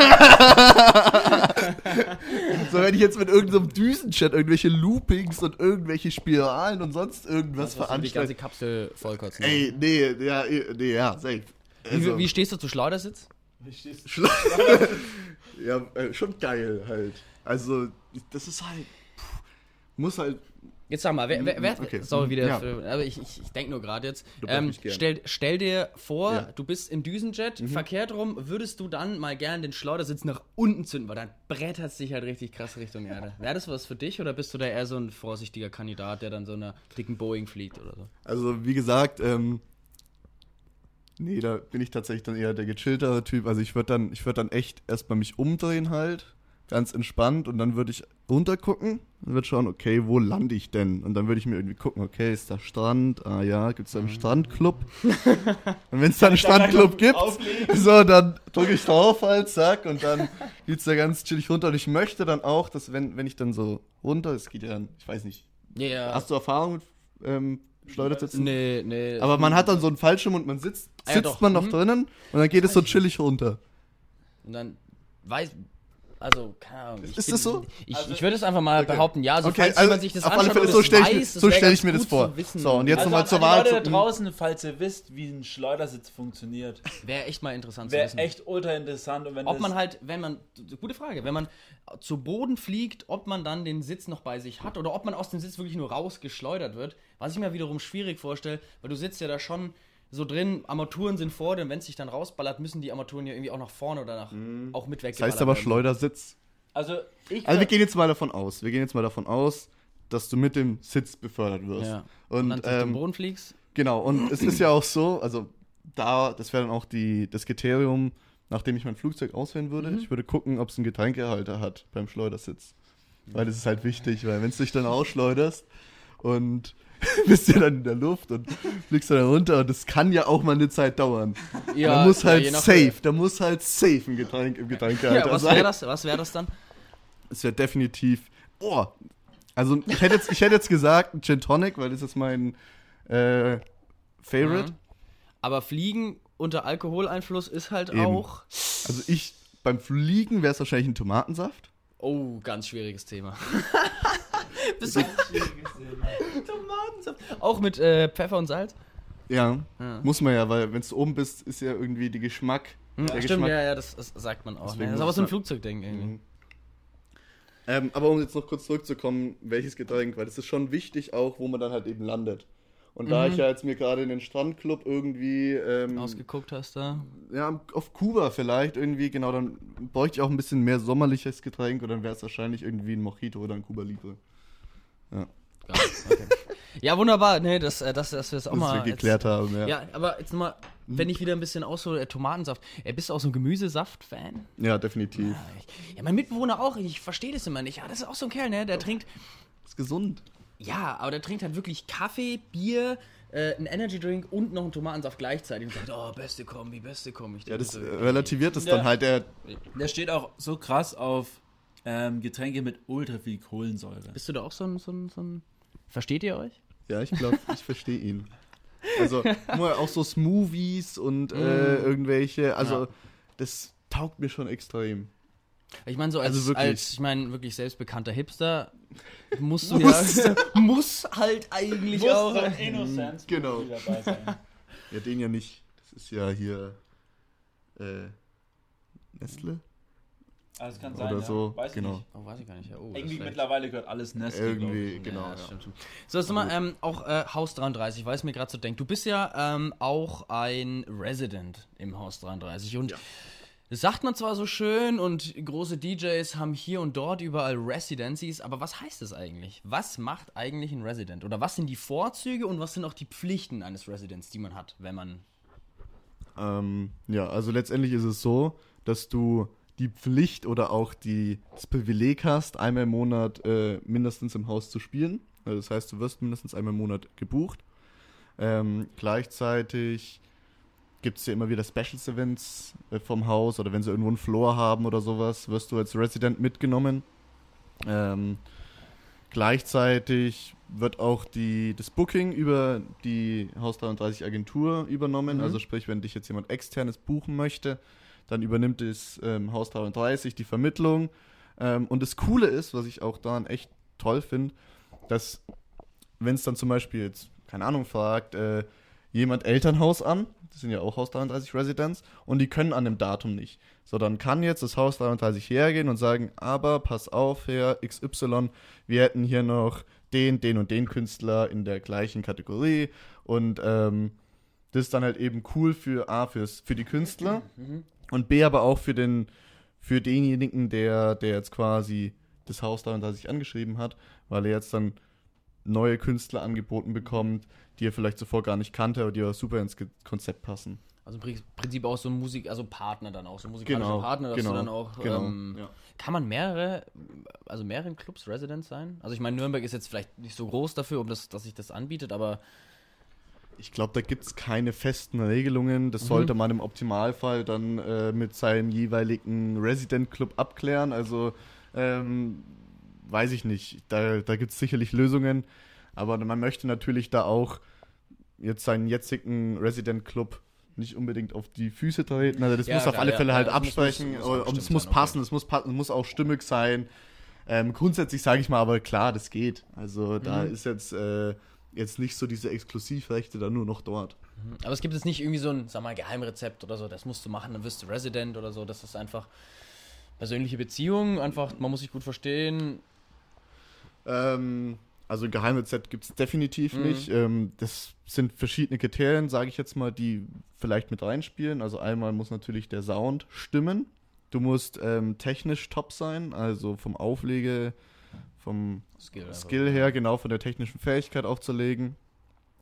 [SPEAKER 2] so, wenn ich jetzt mit irgendeinem Düsenjet irgendwelche Loopings und irgendwelche Spiralen und sonst irgendwas
[SPEAKER 1] Was die ganze
[SPEAKER 2] veranstalte.
[SPEAKER 1] Kapsel vollkotzen.
[SPEAKER 2] Ey, nee, ja, nee, ja, safe. Also,
[SPEAKER 1] wie, wie stehst du zu Schleudersitz?
[SPEAKER 2] Schla- ja, äh, schon geil halt. Also, das ist halt. Puh, muss halt.
[SPEAKER 1] Jetzt sag mal, wer, wer, wer
[SPEAKER 2] Okay.
[SPEAKER 1] sorry wieder,
[SPEAKER 2] Ja.
[SPEAKER 1] für, aber ich, ich, ich denke nur gerade jetzt. Ähm, stell, stell dir vor,
[SPEAKER 2] Ja. Mhm.
[SPEAKER 1] du bist im Düsenjet, verkehrt rum, würdest du dann mal gern den Schleudersitz nach unten zünden, weil dann brettert es dich halt richtig krass Richtung Erde. Wäre das was für dich oder bist du da eher so ein vorsichtiger Kandidat, der dann so einer dicken Boeing fliegt oder so?
[SPEAKER 2] Also, wie gesagt, ähm. Nee, da bin ich tatsächlich dann eher der gechilltere Typ. Also, ich würde dann, ich würd dann echt erstmal mich umdrehen halt. Ganz entspannt. Und dann würde ich runtergucken und würde schauen, okay, wo lande ich denn? Und dann würde ich mir irgendwie gucken, okay, ist da Strand? Ah ja, gibt es da einen Strandclub? und wenn es da einen Strandclub gibt, so, dann drücke ich drauf halt, zack, und dann geht's da ganz chillig runter. Und ich möchte dann auch, dass wenn, wenn ich dann so runter, es geht ja dann, ich weiß nicht,
[SPEAKER 1] Ja, ja.
[SPEAKER 2] hast du Erfahrung mit ähm, Schleudersitzen?
[SPEAKER 1] Nee, nee.
[SPEAKER 2] Aber man hat dann so einen Fallschirm und man sitzt,
[SPEAKER 1] Ah ja,
[SPEAKER 2] sitzt
[SPEAKER 1] doch.
[SPEAKER 2] man noch
[SPEAKER 1] Mhm.
[SPEAKER 2] drinnen und dann geht es so chillig runter.
[SPEAKER 1] Und dann weiß. Also, keine Ahnung. Ich
[SPEAKER 2] Ist
[SPEAKER 1] bin-
[SPEAKER 2] das so?
[SPEAKER 1] Ich,
[SPEAKER 5] Also-
[SPEAKER 1] ich würde es einfach mal
[SPEAKER 2] Okay.
[SPEAKER 1] behaupten, ja. Also,
[SPEAKER 2] Okay,
[SPEAKER 1] falls
[SPEAKER 2] also
[SPEAKER 1] jemand sich das
[SPEAKER 2] auf alle Fälle, so
[SPEAKER 1] es
[SPEAKER 2] stell ich mir-
[SPEAKER 1] weiß, das
[SPEAKER 2] so
[SPEAKER 1] wäre
[SPEAKER 2] stell ich mir das vor.
[SPEAKER 1] zu.
[SPEAKER 2] So, und jetzt
[SPEAKER 5] Also
[SPEAKER 2] nochmal zur Wahl.
[SPEAKER 5] Leute da
[SPEAKER 2] zu-
[SPEAKER 5] draußen, falls ihr wisst, wie ein Schleudersitz funktioniert,
[SPEAKER 1] Wäre echt mal interessant zu
[SPEAKER 5] wäre
[SPEAKER 1] wissen.
[SPEAKER 5] echt ultra interessant. Und wenn
[SPEAKER 1] Ob
[SPEAKER 5] das,
[SPEAKER 1] man halt, wenn man, gute Frage, wenn man zu Boden fliegt, ob man dann den Sitz noch bei sich hat oder ob man aus dem Sitz wirklich nur rausgeschleudert wird. Was ich mir wiederum schwierig vorstelle, weil du sitzt ja da schon so drin, Armaturen sind vor dir und wenn es sich dann rausballert, müssen die Armaturen ja irgendwie auch nach vorne oder nach auch mit
[SPEAKER 2] Das
[SPEAKER 1] weggeballert
[SPEAKER 2] heißt aber
[SPEAKER 1] werden.
[SPEAKER 2] Schleudersitz.
[SPEAKER 5] Also, ich.
[SPEAKER 2] Also wir gehen jetzt mal davon aus. Wir gehen jetzt mal davon aus, dass du mit dem Sitz befördert wirst.
[SPEAKER 1] Ja. Und,
[SPEAKER 2] Und,
[SPEAKER 1] dann
[SPEAKER 2] ähm,
[SPEAKER 1] Boden fliegst.
[SPEAKER 2] genau, und es ist ja auch so, also da, das wäre dann auch die, das Kriterium, nachdem ich mein Flugzeug auswählen würde.
[SPEAKER 1] Mhm.
[SPEAKER 2] Ich würde gucken, ob es einen Getränkehalter hat beim Schleudersitz. Weil das ist halt wichtig, weil wenn du dich dann ausschleuderst und bist ja dann in der Luft und fliegst dann runter und das kann ja auch mal eine Zeit dauern. da muss
[SPEAKER 1] ja,
[SPEAKER 2] halt
[SPEAKER 1] nach
[SPEAKER 2] safe, da muss halt safe ein Getränk im Getränkehalter
[SPEAKER 1] Ja, was
[SPEAKER 2] sein.
[SPEAKER 1] wäre das, was wär das dann?
[SPEAKER 2] Es wäre definitiv. Oh! Also ich hätte jetzt, ich hätte jetzt gesagt ein Gin Tonic, weil das ist mein äh, Favorite.
[SPEAKER 1] Mhm. Aber Fliegen unter Alkoholeinfluss ist halt
[SPEAKER 2] Eben.
[SPEAKER 1] auch.
[SPEAKER 2] Also ich beim Fliegen wäre es wahrscheinlich ein Tomatensaft.
[SPEAKER 1] Oh, ganz schwieriges Thema. Bist du Tomatensaft. Auch mit äh, Pfeffer und Salz?
[SPEAKER 2] Ja,
[SPEAKER 1] Ja.
[SPEAKER 2] muss man ja, weil wenn du oben bist, ist ja irgendwie die Geschmack.
[SPEAKER 1] Hm,
[SPEAKER 2] der
[SPEAKER 1] stimmt,
[SPEAKER 2] Geschmack-
[SPEAKER 1] ja, ja, das, das sagt man auch.
[SPEAKER 2] Deswegen
[SPEAKER 1] Ne? Das ist aber so ein Flugzeugding irgendwie.
[SPEAKER 2] Mhm. Ähm, aber um jetzt noch kurz zurückzukommen, welches Getränk, weil das ist schon wichtig auch, wo man dann halt eben landet. Und da
[SPEAKER 1] Mhm.
[SPEAKER 2] ich ja jetzt mir gerade in den Strandclub irgendwie ähm,
[SPEAKER 1] Ausgeguckt hast da.
[SPEAKER 2] ja, auf Kuba vielleicht irgendwie, genau, dann bräuchte ich auch ein bisschen mehr sommerliches Getränk und dann wäre es wahrscheinlich irgendwie ein Mojito oder ein Cuba Libre.
[SPEAKER 1] Ja, okay. Ja wunderbar. Nee, das, äh, das, dass wir das auch
[SPEAKER 2] Dass
[SPEAKER 1] mal.
[SPEAKER 2] wir geklärt haben, ja.
[SPEAKER 1] Jetzt, ja, aber jetzt mal, wenn ich wieder ein bisschen aushole, äh, Tomatensaft. Äh, bist du auch so ein Gemüsesaft-Fan?
[SPEAKER 2] Ja, definitiv.
[SPEAKER 1] Ja, ich- ja, mein Mitbewohner auch. Ich verstehe das immer nicht. Ja, das ist auch so ein Kerl, ne? Der trinkt.
[SPEAKER 2] Ist gesund.
[SPEAKER 1] Ja, aber der trinkt halt wirklich Kaffee, Bier, äh, einen Energy-Drink und noch einen Tomatensaft gleichzeitig. Und sagt, oh, beste Kombi, beste Kombi. Ich
[SPEAKER 2] Ja, das
[SPEAKER 1] so,
[SPEAKER 2] relativiert es dann halt. Der,
[SPEAKER 5] Der steht auch so krass auf ähm, Getränke mit ultra viel Kohlensäure.
[SPEAKER 1] Bist du da auch so ein, so ein, so ein. Versteht ihr euch?
[SPEAKER 2] ja, ich glaube, ich verstehe ihn. Also, auch so Smoothies und äh, irgendwelche, also,
[SPEAKER 1] Ja.
[SPEAKER 2] das taugt mir schon extrem.
[SPEAKER 1] Ich meine, so als,
[SPEAKER 2] Also wirklich.
[SPEAKER 1] als ich meine, wirklich selbstbekannter Hipster musst du ja. muss halt eigentlich auch.
[SPEAKER 5] Innocence
[SPEAKER 2] Genau.
[SPEAKER 5] muss dabei sein.
[SPEAKER 2] Ja, den ja nicht. Das ist ja hier äh, Nestle
[SPEAKER 5] Also es kann sein,
[SPEAKER 2] oder
[SPEAKER 5] ja.
[SPEAKER 2] so.
[SPEAKER 5] Weiß ich
[SPEAKER 2] genau.
[SPEAKER 5] nicht.
[SPEAKER 1] Oh, weiß ich gar nicht. Ja, oh,
[SPEAKER 5] Irgendwie mittlerweile gehört alles Nestle.
[SPEAKER 2] Irgendwie, genau.
[SPEAKER 1] Ja, stimmt. So, jetzt mal ähm, auch äh, Haus 33, weil es mir gerade so denkt. Du bist ja ähm, auch ein Resident im Haus 33 und das sagt man zwar so schön und große DJs haben hier und dort überall Residencies, aber was heißt das eigentlich? Was macht eigentlich ein Resident? Oder was sind die Vorzüge und was sind auch die Pflichten eines Residents, die man hat, wenn man
[SPEAKER 2] Ähm, ja, also letztendlich ist es so, dass du die Pflicht oder auch die, das Privileg hast, einmal im Monat äh, mindestens im Haus zu spielen. Also das heißt, du wirst mindestens einmal im Monat gebucht. Ähm, gleichzeitig gibt es ja immer wieder Special Events äh, vom Haus oder wenn sie irgendwo einen Floor haben oder sowas, wirst du als Resident mitgenommen. Ähm, gleichzeitig wird auch die, das Booking über die Haus 33 Agentur übernommen.
[SPEAKER 1] Mhm.
[SPEAKER 2] Also sprich, wenn dich jetzt jemand externes buchen möchte, dann übernimmt es ähm, Haus 33 die Vermittlung. Ähm, und das Coole ist, was ich auch daran echt toll finde, dass wenn es dann zum Beispiel jetzt, keine Ahnung, fragt, äh, jemand Elternhaus an, das sind ja auch Haus 33 Residents, und die können an dem Datum nicht. So, dann kann jetzt das Haus 33 hergehen und sagen, aber pass auf, Herr XY, wir hätten hier noch den, den und den Künstler in der gleichen Kategorie und ähm, das ist dann halt eben cool für A, fürs, für die Künstler und B, aber auch für den, für denjenigen, der, der jetzt quasi das Haus 33 angeschrieben hat, weil er jetzt dann neue Künstler angeboten bekommt, die er vielleicht zuvor gar nicht kannte, aber die aber super ins Konzept passen.
[SPEAKER 1] also im Pri- Prinzip auch so ein Musik, also Partner dann auch, so musikalische
[SPEAKER 2] Genau,
[SPEAKER 1] Partner, dass
[SPEAKER 2] genau,
[SPEAKER 1] du dann auch
[SPEAKER 2] genau,
[SPEAKER 1] ähm,
[SPEAKER 2] ja.
[SPEAKER 1] Kann man mehrere, also mehreren Clubs Resident sein? Also ich meine, Nürnberg ist jetzt vielleicht nicht so groß dafür, um das, dass sich das anbietet, aber
[SPEAKER 2] Ich glaube, da gibt es keine festen Regelungen.
[SPEAKER 1] Mhm.
[SPEAKER 2] Das sollte man im Optimalfall dann äh, mit seinem jeweiligen Resident Club abklären. Also ähm, weiß ich nicht. Da, da gibt es sicherlich Lösungen. Aber man möchte natürlich da auch jetzt seinen jetzigen Resident Club nicht unbedingt auf die Füße treten. Also das
[SPEAKER 1] Ja,
[SPEAKER 2] muss auf alle
[SPEAKER 1] ja.
[SPEAKER 2] Fälle
[SPEAKER 1] Ja,
[SPEAKER 2] halt
[SPEAKER 1] muss-
[SPEAKER 2] absprechen
[SPEAKER 1] muss- muss
[SPEAKER 2] und
[SPEAKER 1] abgestimmt
[SPEAKER 2] es muss passen, es muss, muss auch stimmig sein. Ähm, grundsätzlich sage ich mal, aber klar, das geht. Also da
[SPEAKER 1] Mhm.
[SPEAKER 2] ist jetzt, äh, jetzt nicht so diese Exklusivrechte dann nur noch dort.
[SPEAKER 1] Aber es gibt jetzt nicht irgendwie so ein, sag mal, Geheimrezept oder so, das musst du machen, dann wirst du Resident oder so. Das ist einfach persönliche Beziehung, einfach, man muss sich gut verstehen.
[SPEAKER 2] Ähm, also ein Geheimrezept gibt es definitiv
[SPEAKER 1] Mhm.
[SPEAKER 2] nicht. Ähm, das sind verschiedene Kriterien, sage ich jetzt mal, die vielleicht mit reinspielen. Also einmal muss natürlich der Sound stimmen. Du musst ähm, technisch top sein, also vom Auflege, vom
[SPEAKER 1] Skill.
[SPEAKER 2] Skill her, genau von der technischen Fähigkeit aufzulegen.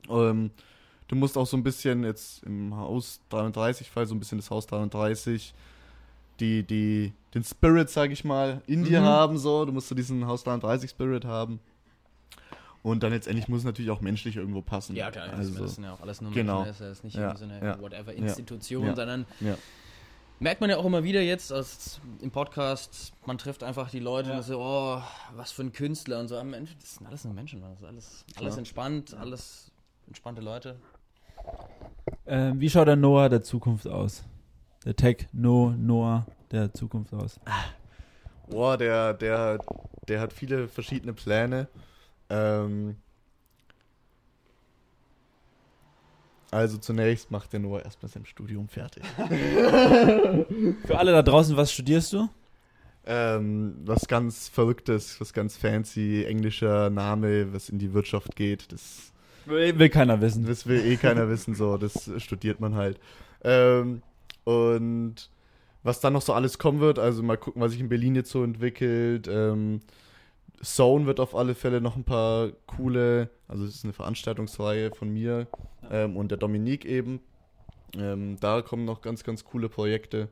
[SPEAKER 2] Ähm, du musst auch so ein bisschen jetzt im Haus 33-Fall, so ein bisschen das Haus 33, die, die, den Spirit, sag ich mal, in dir
[SPEAKER 1] Mhm.
[SPEAKER 2] haben, so. Du musst so diesen Haus 33 Spirit haben. Und dann letztendlich muss es natürlich auch menschlich irgendwo passen.
[SPEAKER 1] Ja, klar,
[SPEAKER 2] also,
[SPEAKER 1] das sind ja auch alles nur
[SPEAKER 2] genau.
[SPEAKER 1] Menschen, das ist nicht
[SPEAKER 2] Ja,
[SPEAKER 1] irgendwie so eine
[SPEAKER 2] ja,
[SPEAKER 1] whatever Institution,
[SPEAKER 2] ja.
[SPEAKER 1] sondern
[SPEAKER 2] ja.
[SPEAKER 1] Merkt man ja auch immer wieder jetzt als im Podcast, man trifft einfach die Leute
[SPEAKER 5] Ja.
[SPEAKER 1] und so, oh, was für ein Künstler und so. Am Ende, das sind alles nur Menschen, das ist alles, alles entspannt, alles entspannte Leute.
[SPEAKER 5] Ähm, wie schaut der Noah der Zukunft aus? Der Techno-Noah der Zukunft aus.
[SPEAKER 2] Boah, der, der, der hat viele verschiedene Pläne. Ähm, also zunächst macht der Noah erstmal sein Studium fertig.
[SPEAKER 5] Für alle da draußen, was studierst du?
[SPEAKER 2] Ähm, was ganz Verrücktes, was ganz fancy, englischer Name, was in die Wirtschaft geht. Das,
[SPEAKER 5] Will, will keiner wissen.
[SPEAKER 2] das will eh keiner wissen, so, das studiert man halt. Ähm, und was dann noch so alles kommen wird, also mal gucken, was sich in Berlin jetzt so entwickelt. Ähm, Zone wird auf alle Fälle noch ein paar coole, also es ist eine Veranstaltungsreihe von mir ähm, und der Dominik eben. Ähm, da kommen noch ganz, ganz coole Projekte.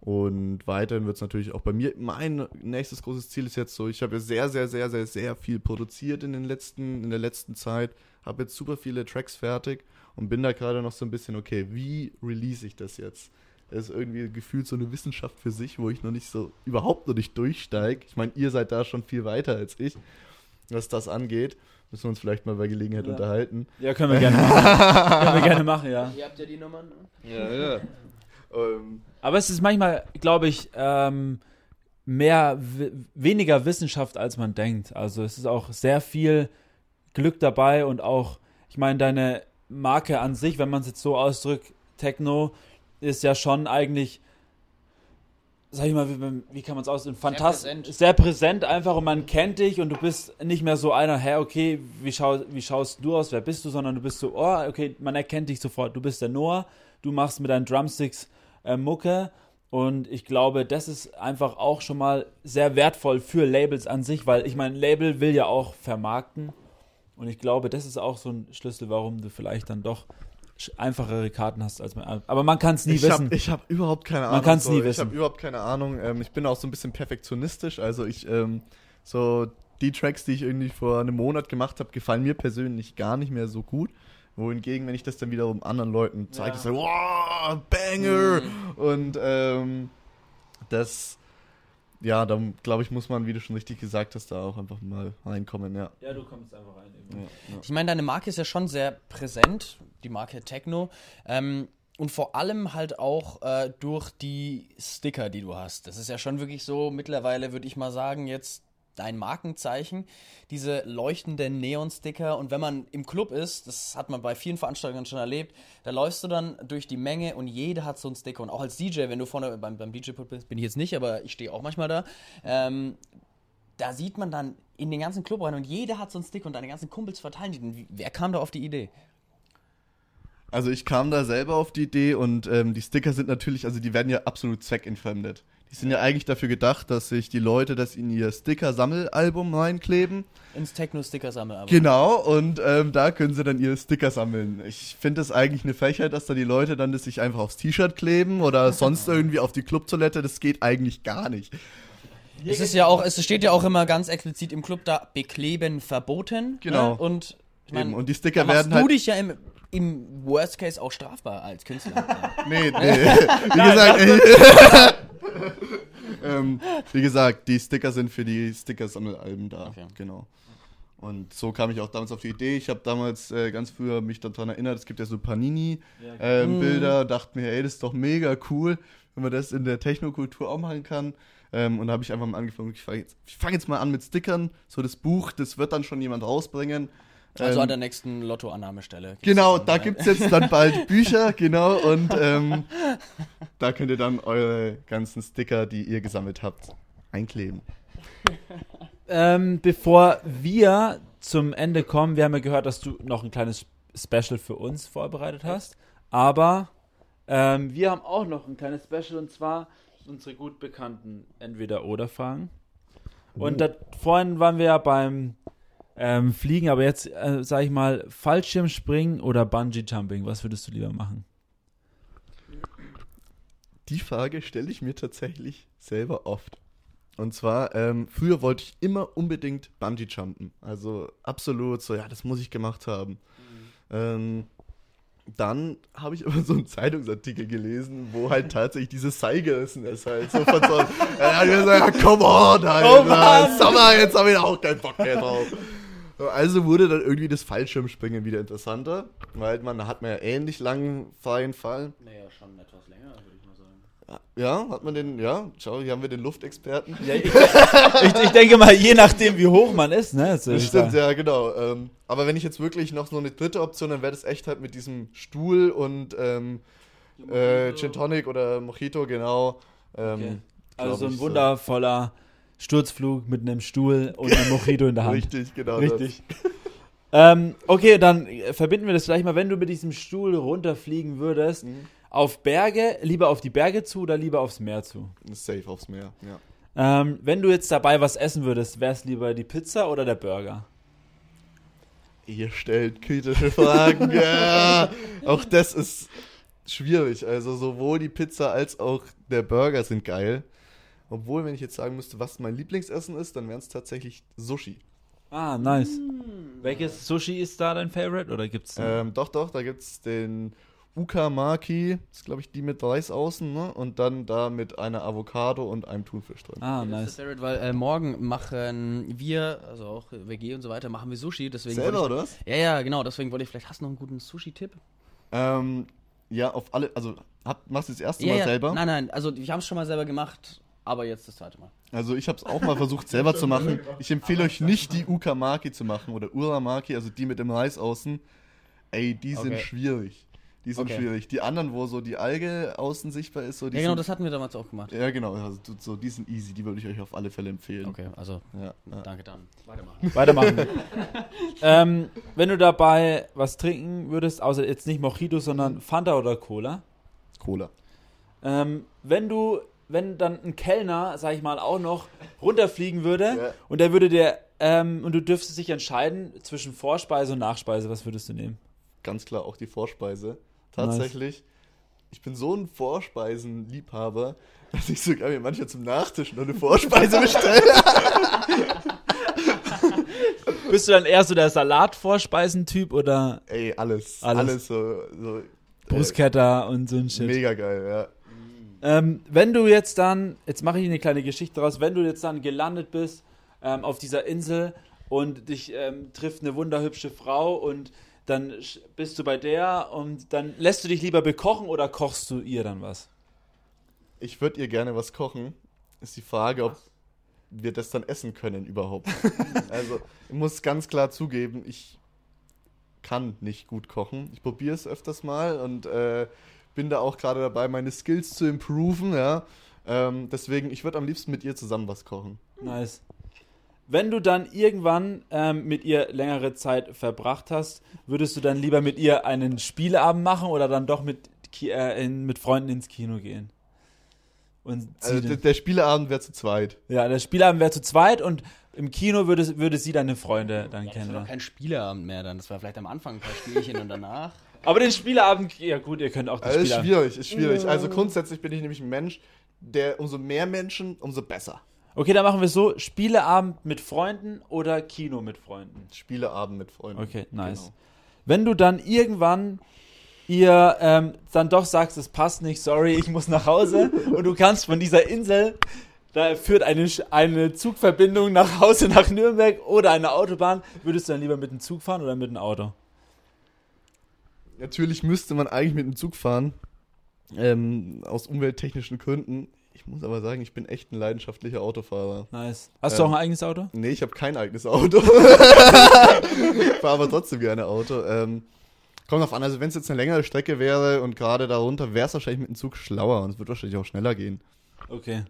[SPEAKER 2] Und weiterhin wird es natürlich auch bei mir. Mein nächstes großes Ziel ist jetzt so, ich habe ja sehr, sehr, sehr, sehr, sehr viel produziert in den letzten, in der letzten Zeit. Habe jetzt super viele Tracks fertig und bin da gerade noch so ein bisschen, okay, wie release ich das jetzt? Das ist irgendwie gefühlt so eine Wissenschaft für sich, wo ich noch nicht so, überhaupt noch nicht durchsteige. Ich meine, ihr seid da schon viel weiter als ich, was das angeht. Müssen wir uns vielleicht mal bei Gelegenheit
[SPEAKER 5] Ja.
[SPEAKER 2] unterhalten.
[SPEAKER 5] Ja, können wir gerne machen. können wir gerne machen, ja.
[SPEAKER 1] Ihr habt ja die Nummern.
[SPEAKER 2] Ja, ja. ähm,
[SPEAKER 5] Aber es ist manchmal, glaube ich, ähm, mehr, we- weniger Wissenschaft, als man denkt. Also es ist auch sehr viel Glück dabei und auch, ich meine, deine Marke an sich, wenn man es jetzt so ausdrückt, Techno, ist ja schon eigentlich, sag ich mal, wie, wie kann man es ausdrücken, fantastisch,
[SPEAKER 1] präsent.
[SPEAKER 5] sehr präsent einfach und man kennt dich und du bist nicht mehr so einer, hä, okay, wie, schau, wie schaust du aus, wer bist du, sondern du bist so, oh, okay, man erkennt dich sofort, du bist der Noah, du machst mit deinen Drumsticks äh, Mucke und ich glaube, das ist einfach auch schon mal sehr wertvoll für Labels an sich, weil ich meine, Label will ja auch vermarkten und ich glaube, das ist auch so ein Schlüssel, warum du vielleicht dann doch einfachere Karten hast als man. Aber man kann es nie
[SPEAKER 2] ich
[SPEAKER 5] wissen.
[SPEAKER 2] habe ich hab überhaupt keine Ahnung.
[SPEAKER 5] kann's
[SPEAKER 2] so.
[SPEAKER 5] nie
[SPEAKER 2] Ich
[SPEAKER 5] wissen.
[SPEAKER 2] habe überhaupt keine Ahnung. Ähm, ich bin auch so ein bisschen perfektionistisch. Also ich, ähm, so die Tracks, die ich irgendwie vor einem Monat gemacht habe, gefallen mir persönlich gar nicht mehr so gut. Wohingegen, wenn ich das dann wiederum anderen Leuten zeige,
[SPEAKER 5] Ja.
[SPEAKER 2] ist so, wow, Banger! Und ähm, das, ja, dann glaube ich, muss man, wie du schon richtig gesagt hast, da auch einfach mal reinkommen, ja.
[SPEAKER 5] ja, du kommst einfach rein.
[SPEAKER 2] ja, ja.
[SPEAKER 1] Ich meine, deine Marke ist ja schon sehr präsent, die Marke Techno. Ähm, und vor allem halt auch äh, durch die Sticker, die du hast. Das ist ja schon wirklich so, mittlerweile würde ich mal sagen, jetzt dein Markenzeichen, diese leuchtenden Neon-Sticker. Und wenn man im Club ist, das hat man bei vielen Veranstaltungen schon erlebt, da läufst du dann durch die Menge und jeder hat so einen Sticker. Und auch als DJ, wenn du vorne beim, beim DJ-Pult bist, bin ich jetzt nicht, aber ich stehe auch manchmal da. Ähm, da sieht man dann in den ganzen Club rein und jeder hat so einen Stick und deine ganzen Kumpels verteilen die. Wer kam da auf die Idee?
[SPEAKER 2] Also ich kam da selber auf die Idee und ähm, die Sticker sind natürlich, also die werden ja absolut zweckentfremdet. Die sind ja eigentlich dafür gedacht, dass sich die Leute das in ihr Sticker-Sammelalbum reinkleben.
[SPEAKER 1] Ins Techno-Sticker-Sammelalbum.
[SPEAKER 2] Genau, und ähm, da können sie dann ihre Sticker sammeln. Ich finde das eigentlich eine Frechheit, dass da die Leute dann das sich einfach aufs T-Shirt kleben oder sonst irgendwie auf die Clubtoilette. Das geht eigentlich gar nicht.
[SPEAKER 1] Es ist ja auch, es steht ja auch immer ganz explizit im Club da, bekleben verboten.
[SPEAKER 2] Genau.
[SPEAKER 1] Ne? Und ich
[SPEAKER 2] Eben,
[SPEAKER 1] mein,
[SPEAKER 2] und die Sticker werden
[SPEAKER 1] du
[SPEAKER 2] halt-
[SPEAKER 1] dich ja im, im Worst Case auch strafbar als Künstler.
[SPEAKER 2] Nee, nee. Wie gesagt, ey, ähm, wie gesagt, die Sticker sind für die Sticker-Sammelalben da.
[SPEAKER 1] Okay.
[SPEAKER 2] Genau. Und so kam ich auch damals auf die Idee. Ich habe damals äh, ganz früher mich daran erinnert, es gibt ja so Panini-Bilder, dachte mir, ey, das ist doch mega cool, wenn man das in der Technokultur auch machen kann. Ähm, und da habe ich einfach mal angefangen, ich fange jetzt, ich fang jetzt mal an mit Stickern. So das Buch, das wird dann schon jemand rausbringen.
[SPEAKER 1] Also
[SPEAKER 2] Ähm,
[SPEAKER 1] an der nächsten Lottoannahmestelle.
[SPEAKER 2] Genau, da
[SPEAKER 1] dann,
[SPEAKER 2] gibt es jetzt dann bald Bücher, genau, und ähm, da könnt ihr dann eure ganzen Sticker, die ihr gesammelt habt, einkleben.
[SPEAKER 5] Ähm, bevor wir zum Ende kommen, wir haben ja gehört, dass du noch ein kleines Special für uns vorbereitet hast. Aber ähm, wir haben auch noch ein kleines Special und zwar unsere gut bekannten Entweder-Oder-Fragen. Und da, vorhin waren wir ja beim ähm, Fliegen, aber jetzt äh, sag ich mal Fallschirmspringen oder Bungee-Jumping. Was würdest du lieber machen?
[SPEAKER 2] Die Frage stelle ich mir tatsächlich selber oft. Und zwar, ähm, früher wollte ich immer unbedingt Bungee jumpen. Also absolut so, ja, das muss ich gemacht haben. Ähm, dann habe ich aber so einen Zeitungsartikel gelesen, wo halt tatsächlich dieses Seil gerissen ist halt. So von so, er hat gesagt, ja, come on, Alter.
[SPEAKER 5] Oh Mann.
[SPEAKER 2] Sommer, jetzt habe ich auch keinen Bock mehr drauf. Also wurde dann irgendwie das Fallschirmspringen wieder interessanter, weil man hat man ja ähnlich langen freien Fall.
[SPEAKER 1] Naja, schon etwas länger, würde ich mal sagen.
[SPEAKER 2] Ja, hat man den, ja, schau, hier haben wir den Luftexperten.
[SPEAKER 5] Ja, ich, ich, ich denke mal, je nachdem, wie hoch man ist, ne? So
[SPEAKER 2] Das
[SPEAKER 5] ist
[SPEAKER 2] stimmt, ja, genau. Ähm, aber wenn ich jetzt wirklich noch so eine dritte Option, dann wäre das echt halt mit diesem Stuhl und ähm, äh, Gin Tonic oder Mojito, genau. Ähm,
[SPEAKER 5] Okay. Also so ein wundervoller Sturzflug mit einem Stuhl und einem Mojito in der Hand.
[SPEAKER 2] Richtig, genau.
[SPEAKER 5] Richtig. Ähm, okay, dann verbinden wir das gleich mal. Wenn du mit diesem Stuhl runterfliegen würdest,
[SPEAKER 2] Mhm.
[SPEAKER 5] auf Berge, lieber auf die Berge zu oder lieber aufs Meer zu?
[SPEAKER 2] Safe aufs Meer, ja.
[SPEAKER 5] Ähm, wenn du jetzt dabei was essen würdest, wäre es lieber die Pizza oder der Burger?
[SPEAKER 2] Ihr stellt kritische Fragen. ja. Auch das ist schwierig. Also sowohl die Pizza als auch der Burger sind geil. Obwohl, wenn ich jetzt sagen müsste, was mein Lieblingsessen ist, dann wären es tatsächlich Sushi.
[SPEAKER 5] Ah, nice. Welches Sushi ist da dein Favorite oder gibt's?
[SPEAKER 2] Ähm, doch, doch, da gibt es den Ukamaki, das ist glaube ich die mit Reis außen, ne? Und dann da mit einer Avocado und einem Thunfisch drin.
[SPEAKER 5] ah,
[SPEAKER 1] Das
[SPEAKER 5] nice.
[SPEAKER 1] ist Favorite, weil äh, morgen machen wir, also auch WG und so weiter, machen wir Sushi. Deswegen
[SPEAKER 2] Selber,
[SPEAKER 1] wollte
[SPEAKER 2] oder was?
[SPEAKER 1] ich, Ja, ja, genau. Deswegen wollte ich, vielleicht hast du noch einen guten Sushi-Tipp?
[SPEAKER 2] Ähm, ja, auf alle, also hab, machst du das erste
[SPEAKER 1] Ja,
[SPEAKER 2] Mal
[SPEAKER 1] ja.
[SPEAKER 2] selber?
[SPEAKER 1] Nein, nein, also wir haben es schon mal selber gemacht, aber jetzt das zweite Mal.
[SPEAKER 2] Also ich habe es auch mal versucht selber zu machen. Ich empfehle euch nicht die Ukamaki zu machen oder Uramaki, also die mit dem Reis außen. Ey, die sind
[SPEAKER 1] Okay.
[SPEAKER 2] schwierig. Die sind
[SPEAKER 1] Okay.
[SPEAKER 2] schwierig. Die anderen, wo so die Alge außen sichtbar ist, so die
[SPEAKER 1] ja, genau,
[SPEAKER 2] sind,
[SPEAKER 1] das hatten wir damals auch gemacht.
[SPEAKER 2] Ja, genau, also so, die sind easy, die würde ich euch auf alle Fälle empfehlen.
[SPEAKER 1] Okay, also
[SPEAKER 2] Ja, ja.
[SPEAKER 1] danke dann. Weitermachen.
[SPEAKER 5] Weitermachen. ähm, wenn du dabei was trinken würdest, außer jetzt nicht Mojito, sondern Fanta oder Cola,
[SPEAKER 2] Cola.
[SPEAKER 5] ähm, wenn du, wenn dann ein Kellner, sag ich mal, auch noch runterfliegen würde
[SPEAKER 2] Ja.
[SPEAKER 5] und der würde dir, ähm, und du dürftest dich entscheiden zwischen Vorspeise und Nachspeise, was würdest du nehmen?
[SPEAKER 2] Ganz klar auch die Vorspeise. Tatsächlich. Ich bin so ein Vorspeisenliebhaber, dass ich sogar mir manchmal zum Nachtisch noch eine Vorspeise bestelle.
[SPEAKER 5] Bist du dann eher so der Salat-Vorspeisentyp oder
[SPEAKER 2] Ey, alles.
[SPEAKER 5] Alles.
[SPEAKER 2] Alles, so, so äh,
[SPEAKER 5] Bruschetta und so ein Shit?
[SPEAKER 2] mega geil, ja.
[SPEAKER 5] Ähm, wenn du jetzt dann, jetzt mache ich eine kleine Geschichte draus, wenn du jetzt dann gelandet bist ähm, auf dieser Insel und dich ähm, trifft eine wunderhübsche Frau und dann bist du bei der und dann lässt du dich lieber bekochen oder kochst du ihr dann was?
[SPEAKER 2] Ich würde ihr gerne was kochen. Ist die Frage, ob wir das dann essen können überhaupt. also, ich muss ganz klar zugeben, ich kann nicht gut kochen. Ich probiere es öfters mal und äh, bin da auch gerade dabei, meine Skills zu improven, ja. Ähm, deswegen, ich würde am liebsten mit ihr zusammen was kochen.
[SPEAKER 5] Nice. Wenn du dann irgendwann ähm, mit ihr längere Zeit verbracht hast, würdest du dann lieber mit ihr einen Spieleabend machen oder dann doch mit, äh, in, mit Freunden ins Kino gehen?
[SPEAKER 2] Also,
[SPEAKER 5] dann-
[SPEAKER 2] der, der Spieleabend wäre zu zweit.
[SPEAKER 5] Ja, der Spielabend wäre zu zweit und im Kino würde, würde sie deine Freunde dann
[SPEAKER 1] Das war doch
[SPEAKER 5] kennenlernen.
[SPEAKER 1] kein Spieleabend mehr dann. Das war vielleicht am Anfang ein paar Spielchen und danach.
[SPEAKER 5] Aber den Spielabend, ja gut, ihr könnt auch den
[SPEAKER 2] Also, ist schwierig, ist schwierig. Also grundsätzlich bin ich nämlich ein Mensch, der umso mehr Menschen, umso besser.
[SPEAKER 5] Okay, dann machen wir es so: Spieleabend mit Freunden oder Kino mit Freunden.
[SPEAKER 2] Spieleabend mit Freunden.
[SPEAKER 5] Okay, nice.
[SPEAKER 2] Genau.
[SPEAKER 5] Wenn du dann irgendwann ihr ähm, dann doch sagst, es passt nicht, sorry, ich muss nach Hause und du kannst von dieser Insel da führt eine, eine Zugverbindung nach Hause nach Nürnberg oder eine Autobahn. Würdest du dann lieber mit dem Zug fahren oder mit dem Auto?
[SPEAKER 2] Natürlich müsste man eigentlich mit dem Zug fahren. Ähm, aus umwelttechnischen Gründen. Ich muss aber sagen, ich bin echt ein leidenschaftlicher Autofahrer.
[SPEAKER 5] Nice. Hast du
[SPEAKER 2] Ähm,
[SPEAKER 5] auch ein eigenes Auto?
[SPEAKER 2] Nee, ich habe kein eigenes Auto. Fahre aber trotzdem gerne Auto. Ähm, kommt drauf an, also wenn es jetzt eine längere Strecke wäre und gerade darunter, wäre es wahrscheinlich mit dem Zug schlauer und es wird wahrscheinlich auch schneller gehen.
[SPEAKER 5] Okay.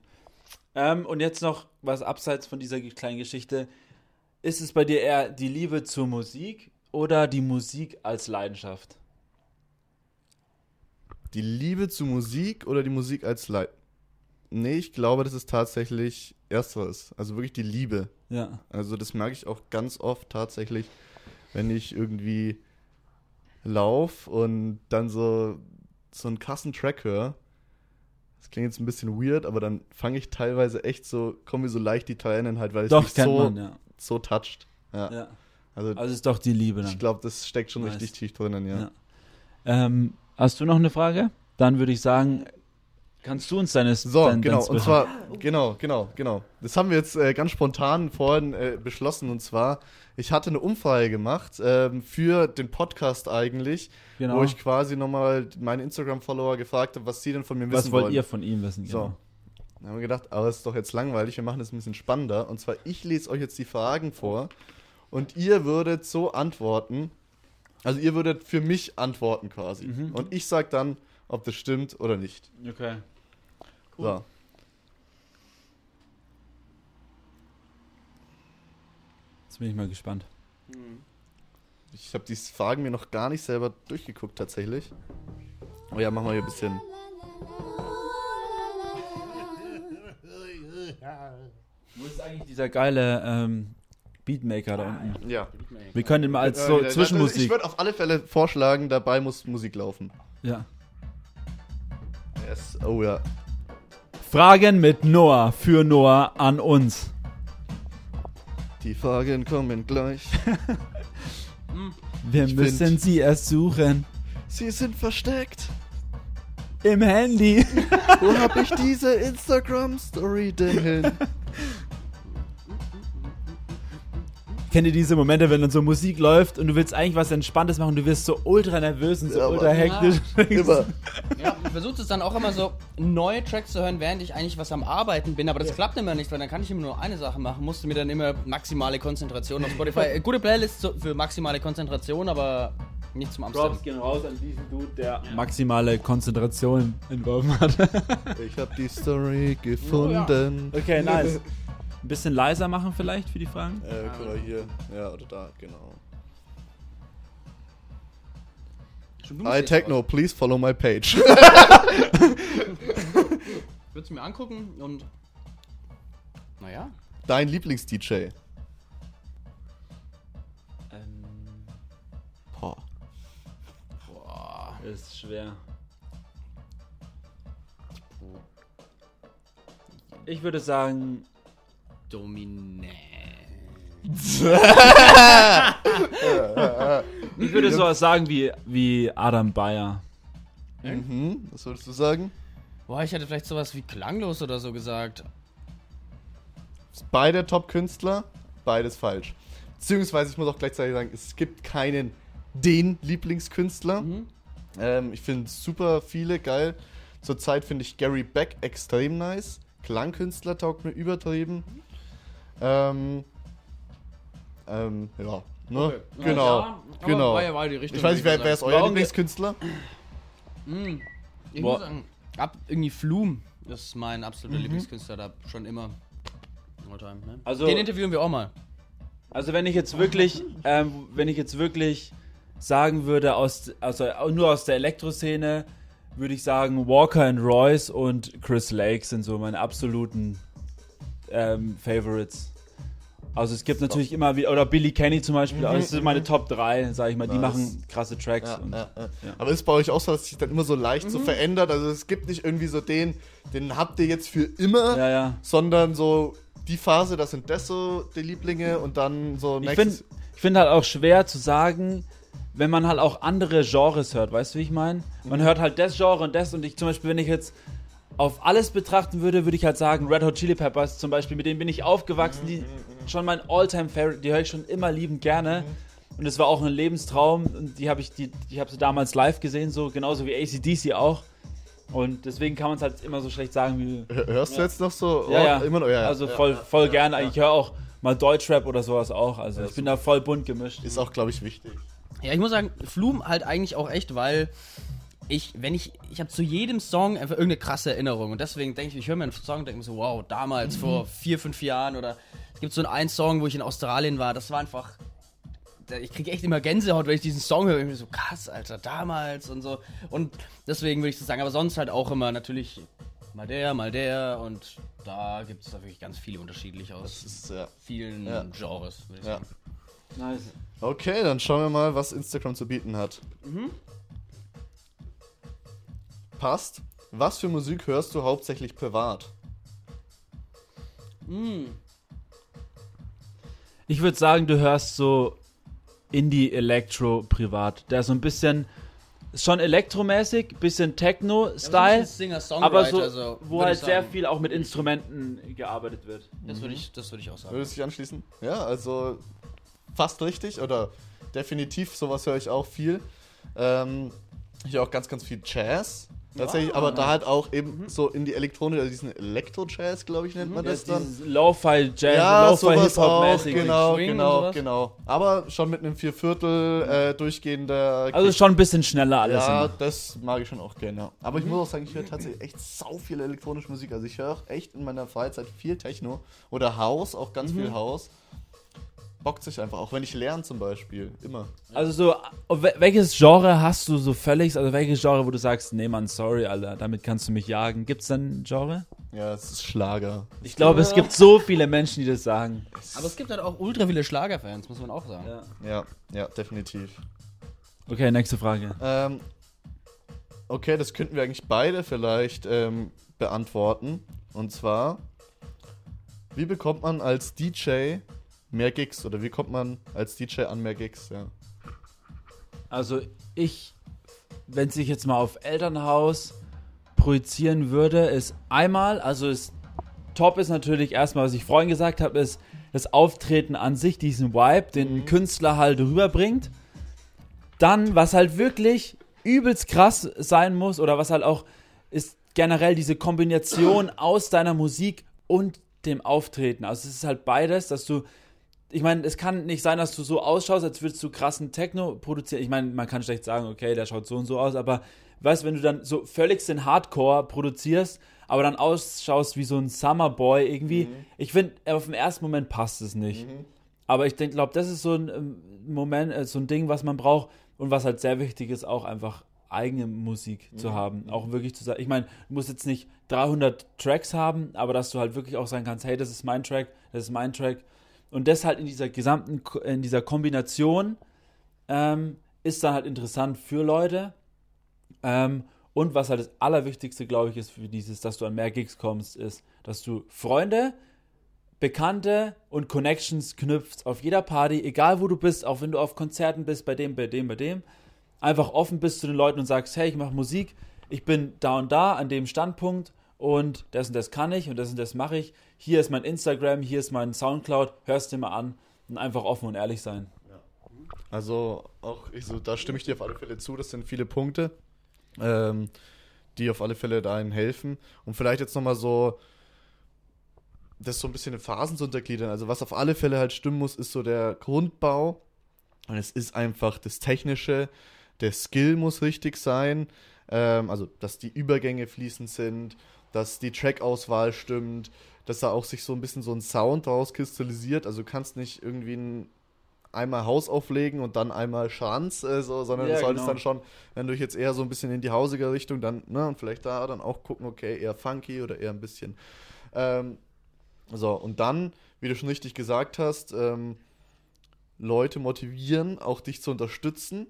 [SPEAKER 5] Ähm, und jetzt noch was abseits von dieser kleinen Geschichte. Ist es bei dir eher die Liebe zur Musik oder die Musik als Leidenschaft?
[SPEAKER 2] Die Liebe zu Musik oder die Musik als Leid? Nee, ich glaube, das ist tatsächlich ersteres. Also wirklich die Liebe.
[SPEAKER 5] Ja.
[SPEAKER 2] Also das merke ich auch ganz oft tatsächlich, wenn ich irgendwie lauf und dann so, so einen krassen Track höre. Das klingt jetzt ein bisschen weird, aber dann fange ich teilweise echt so, kommen mir so leicht die Tränen halt, weil es
[SPEAKER 5] Doch,
[SPEAKER 2] mich
[SPEAKER 5] kennt
[SPEAKER 2] so,
[SPEAKER 5] man, ja.
[SPEAKER 2] so toucht. Ja.
[SPEAKER 5] ja.
[SPEAKER 2] Also,
[SPEAKER 5] Also ist doch die Liebe dann.
[SPEAKER 2] ich glaube, das steckt schon
[SPEAKER 5] Nice.
[SPEAKER 2] richtig tief drinnen, ja.
[SPEAKER 5] Ja. Ähm, hast du noch eine Frage? Dann würde ich sagen, kannst du uns deines
[SPEAKER 2] So,
[SPEAKER 5] dein,
[SPEAKER 2] genau,
[SPEAKER 5] dein
[SPEAKER 2] und zwar, genau, genau, genau. Das haben wir jetzt äh, ganz spontan vorhin äh, beschlossen und zwar, ich hatte eine Umfrage gemacht ähm, für den Podcast eigentlich,
[SPEAKER 5] genau.
[SPEAKER 2] wo ich quasi nochmal meine Instagram-Follower gefragt habe, was sie denn von mir
[SPEAKER 5] was
[SPEAKER 2] wissen
[SPEAKER 5] wollt
[SPEAKER 2] wollen.
[SPEAKER 5] ihr von ihm wissen?
[SPEAKER 2] So. Dann haben wir gedacht, aber es ist doch jetzt langweilig, wir machen das ein bisschen spannender. Und zwar, ich lese euch jetzt die Fragen vor und ihr würdet so antworten, also ihr würdet für mich antworten quasi.
[SPEAKER 5] Mhm.
[SPEAKER 2] Und ich sag dann, ob das stimmt oder nicht.
[SPEAKER 5] Okay.
[SPEAKER 2] So.
[SPEAKER 5] Jetzt bin ich mal gespannt.
[SPEAKER 2] Ich habe die Fragen mir noch gar nicht selber durchgeguckt tatsächlich. Oh ja, machen wir hier ein bisschen.
[SPEAKER 5] Wo ist eigentlich dieser geile ähm, Beatmaker da unten?
[SPEAKER 2] Ja.
[SPEAKER 5] Wir können ihn mal als so
[SPEAKER 2] Äh, Ich
[SPEAKER 5] Zwischenmusik.
[SPEAKER 2] würde auf alle Fälle vorschlagen, dabei muss Musik laufen.
[SPEAKER 5] Ja.
[SPEAKER 2] Yes. Oh ja.
[SPEAKER 5] Fragen mit Noah für Noah an uns.
[SPEAKER 2] Die Fragen kommen gleich.
[SPEAKER 5] Wir
[SPEAKER 2] Ich
[SPEAKER 5] müssen
[SPEAKER 2] find-
[SPEAKER 5] sie erst suchen.
[SPEAKER 2] Sie sind versteckt.
[SPEAKER 5] Im Handy.
[SPEAKER 2] Wo habe ich diese Instagram-Story denn hin?
[SPEAKER 5] Kennt ihr diese Momente, wenn dann so Musik läuft und du willst eigentlich was Entspanntes machen, du wirst so ultra nervös und so
[SPEAKER 2] Ja,
[SPEAKER 5] ultra hektisch.
[SPEAKER 2] Immer.
[SPEAKER 1] Ja, ich versuche es dann auch immer so, neue Tracks zu hören, während ich eigentlich was am Arbeiten bin, aber das klappt immer nicht, weil dann kann ich immer nur eine Sache machen, musste mir dann immer maximale Konzentration auf Spotify. Äh, Gute Playlist für maximale Konzentration, aber nicht zum Amsterdam.
[SPEAKER 5] gehen raus an diesen Dude, der maximale Konzentration entworfen hat.
[SPEAKER 2] Ich habe die Story gefunden.
[SPEAKER 5] Okay, nice. Ein bisschen leiser machen vielleicht für die Fragen?
[SPEAKER 2] Äh, mal hier. Ja, oder da, genau.
[SPEAKER 1] Du
[SPEAKER 2] Hi Techno, please follow my page.
[SPEAKER 1] Ich würde es mir angucken und. Naja.
[SPEAKER 2] Dein Lieblings-DJ.
[SPEAKER 5] Ähm,
[SPEAKER 2] Boah.
[SPEAKER 1] Boah.
[SPEAKER 5] ist schwer. Ich würde sagen,
[SPEAKER 1] Dominant.
[SPEAKER 5] ich würde sowas sagen wie, wie Adam Bayer.
[SPEAKER 2] Mhm, was würdest du sagen?
[SPEAKER 1] Boah, ich hätte vielleicht sowas wie klanglos oder so gesagt.
[SPEAKER 2] Beide Top-Künstler, beides falsch. Beziehungsweise, ich muss auch gleichzeitig sagen, es gibt keinen den Lieblingskünstler.
[SPEAKER 1] Mhm.
[SPEAKER 2] Ähm, ich finde super viele geil. Zurzeit finde ich Gary Beck extrem nice. Klangkünstler taugt mir übertrieben. Ähm, ähm, ja. Ne?
[SPEAKER 1] Okay.
[SPEAKER 2] Genau.
[SPEAKER 1] Ja,
[SPEAKER 2] genau.
[SPEAKER 1] War ja mal die Richtung,
[SPEAKER 2] Ich weiß nicht, wer, wer ist euer Lieblingskünstler?
[SPEAKER 1] Hm. Ich
[SPEAKER 5] Boah.
[SPEAKER 1] muss sagen, ab irgendwie Flum ist mein absoluter Lieblingskünstler da schon immer. Alltime, ne?
[SPEAKER 5] Also-
[SPEAKER 1] Den interviewen wir auch mal.
[SPEAKER 5] Also wenn ich jetzt wirklich, ähm, wenn ich jetzt wirklich sagen würde, aus, also nur aus der Elektroszene, würde ich sagen, Walker and Royce und Chris Lake sind so meine absoluten ähm, Favorites. Also es gibt natürlich immer wieder, oder Billy Kenny zum Beispiel, aber das sind meine Top 3, sag ich mal, die
[SPEAKER 2] Nice.
[SPEAKER 5] machen krasse Tracks.
[SPEAKER 2] Ja,
[SPEAKER 5] und,
[SPEAKER 2] ja, ja.
[SPEAKER 5] ja.
[SPEAKER 2] Aber ist bei euch auch so, dass sich dann immer so leicht so verändert? Also es gibt nicht irgendwie so den, den habt ihr jetzt für immer,
[SPEAKER 5] ja, ja.
[SPEAKER 2] sondern so die Phase, das sind das so die Lieblinge und dann so
[SPEAKER 5] Ich
[SPEAKER 2] nächstes.
[SPEAKER 5] finde ich find halt auch schwer zu sagen, wenn man halt auch andere Genres hört, weißt du, wie ich meine? Man hört halt das Genre und das und ich zum Beispiel, wenn ich jetzt auf alles betrachten würde, würde ich halt sagen, Red Hot Chili Peppers zum Beispiel, mit denen bin ich aufgewachsen, die schon mein Alltime Favorite, die höre ich schon immer liebend gerne. Und es war auch ein Lebenstraum und die habe ich, die, ich habe sie damals live gesehen, so genauso wie ACDC auch. Und deswegen kann man es halt immer so schlecht sagen wie.
[SPEAKER 2] Hör- Hörst du jetzt noch so?
[SPEAKER 5] Ja,
[SPEAKER 2] oh,
[SPEAKER 5] ja.
[SPEAKER 2] Immer noch, ja, ja.
[SPEAKER 5] Also
[SPEAKER 2] ja,
[SPEAKER 5] voll,
[SPEAKER 2] ja.
[SPEAKER 5] voll gerne. Ich höre auch mal Deutschrap oder sowas auch. Also
[SPEAKER 2] Ja,
[SPEAKER 5] ich bin da voll bunt gemischt.
[SPEAKER 2] Ist auch, glaube ich, wichtig.
[SPEAKER 1] Ja, ich muss sagen, Flum halt eigentlich auch echt, weil ich, wenn ich, ich habe zu jedem Song einfach irgendeine krasse Erinnerung und deswegen denke ich, ich höre mir einen Song und denke mir so, wow, damals vor vier, fünf Jahren oder es gibt so einen, einen Song, wo ich in Australien war, das war einfach, ich kriege echt immer Gänsehaut, wenn ich diesen Song höre, irgendwie so krass, Alter, damals und so und deswegen würde ich das sagen, aber sonst halt auch immer natürlich mal der, mal der und da gibt es da wirklich ganz viele unterschiedliche aus
[SPEAKER 2] ist, ja.
[SPEAKER 1] vielen
[SPEAKER 2] Ja.
[SPEAKER 1] Genres, würde ich
[SPEAKER 2] ja.
[SPEAKER 1] sagen.
[SPEAKER 5] Nice.
[SPEAKER 2] Okay, dann schauen wir mal, was Instagram zu bieten hat. Passt. Was für Musik hörst du hauptsächlich privat?
[SPEAKER 5] Ich würde sagen, du hörst so Indie-Electro privat. Der ist so ein bisschen, schon elektromäßig, bisschen Techno-Style, aber so, wo halt sehr viel auch mit Instrumenten gearbeitet wird.
[SPEAKER 1] Das würde ich, das würde ich auch sagen.
[SPEAKER 2] Würdest du dich anschließen? Ja, also fast richtig oder definitiv, sowas höre ich auch viel. Ähm, ich höre auch ganz, ganz viel Jazz. Tatsächlich, aber da halt auch eben so in die Elektronik, also diesen Elektro-Jazz, glaube ich, nennt man das dann.
[SPEAKER 5] Lo-Fi-Jazz,
[SPEAKER 2] Ja,
[SPEAKER 5] Lo-Fi-Hip-Hop-mäßig.
[SPEAKER 2] genau, genau, genau. Aber schon mit einem Vierviertel äh, durchgehender
[SPEAKER 5] Also schon ein bisschen schneller alles.
[SPEAKER 2] Ja,
[SPEAKER 5] immer.
[SPEAKER 2] das mag ich schon auch gerne. ja. Aber ich muss auch sagen, ich höre tatsächlich echt sau viel elektronische Musik. Also ich höre auch echt in meiner Freizeit viel Techno oder House, auch ganz viel House. Bockt sich einfach, auch wenn ich lerne zum Beispiel. Immer.
[SPEAKER 5] Also so, wel- welches Genre hast du so völlig, also welches Genre, wo du sagst, nee Mann, sorry, Alter, damit kannst du mich jagen. Gibt's denn ein Genre?
[SPEAKER 2] Ja, es ist Schlager.
[SPEAKER 5] Ich glaube, es gibt so viele Menschen, die das sagen.
[SPEAKER 1] Aber es gibt halt auch ultra viele Schlagerfans, muss man auch sagen.
[SPEAKER 2] Ja, ja, definitiv.
[SPEAKER 5] Okay, nächste Frage.
[SPEAKER 2] Ähm, okay, das könnten wir eigentlich beide vielleicht ähm, beantworten. Und zwar, wie bekommt man als DJ mehr Gigs? Oder wie kommt man als DJ an mehr Gigs? Ja.
[SPEAKER 5] Also ich, wenn sich jetzt mal auf Elternhaus projizieren würde, ist einmal, also ist top ist natürlich erstmal, was ich vorhin gesagt habe, ist das Auftreten an sich, diesen Vibe, den ein Künstler halt rüberbringt. Dann, was halt wirklich übelst krass sein muss oder was halt auch ist generell diese Kombination aus deiner Musik und dem Auftreten. Also es ist halt beides, dass du ich meine, es kann nicht sein, dass du so ausschaust, als würdest du krassen Techno produzieren. Ich meine, man kann schlecht sagen, okay, der schaut so und so aus, aber weißt du, wenn du dann so völlig den Hardcore produzierst, aber dann ausschaust wie so ein Summerboy irgendwie, ich finde, auf den ersten Moment passt es nicht. Aber ich glaube, das ist so ein ähm, Moment, äh, so ein Ding, was man braucht und was halt sehr wichtig ist, auch einfach eigene Musik zu haben. Auch wirklich zu sagen, ich meine, du musst jetzt nicht 300 Tracks haben, aber dass du halt wirklich auch sagen kannst, hey, das ist mein Track, das ist mein Track. Und das halt in dieser gesamten, in dieser Kombination ähm, ist dann halt interessant für Leute. Ähm, und was halt das Allerwichtigste, glaube ich, ist für dieses, dass du an mehr Gigs kommst, ist, dass du Freunde, Bekannte und Connections knüpfst auf jeder Party, egal wo du bist, auch wenn du auf Konzerten bist, bei dem, bei dem, bei dem, einfach offen bist zu den Leuten und sagst, hey, ich mache Musik, ich bin da und da an dem Standpunkt und das und das kann ich und das und das mache ich. Hier ist mein Instagram, hier ist mein Soundcloud, hörst dir mal an und einfach offen und ehrlich sein.
[SPEAKER 2] Also auch, ich so, da stimme ich dir auf alle Fälle zu. Das sind viele Punkte, ähm, die auf alle Fälle dahin helfen. Und vielleicht jetzt nochmal so, das so ein bisschen in Phasen zu untergliedern. Also was auf alle Fälle halt stimmen muss, ist so der Grundbau. Und es ist einfach das Technische, der Skill muss richtig sein. Ähm, also, dass die Übergänge fließend sind, dass die Trackauswahl stimmt, dass da auch sich so ein bisschen so ein Sound rauskristallisiert. Also du kannst nicht irgendwie ein einmal Haus auflegen und dann einmal Schranz, äh, so, sondern
[SPEAKER 5] Ja,
[SPEAKER 2] du solltest
[SPEAKER 5] genau.
[SPEAKER 2] dann schon, wenn du jetzt eher so ein bisschen in die hausige Richtung, dann, ne, und vielleicht da dann auch gucken, okay, eher funky oder eher ein bisschen. Ähm, so, und dann, wie du schon richtig gesagt hast, ähm, Leute motivieren, auch dich zu unterstützen,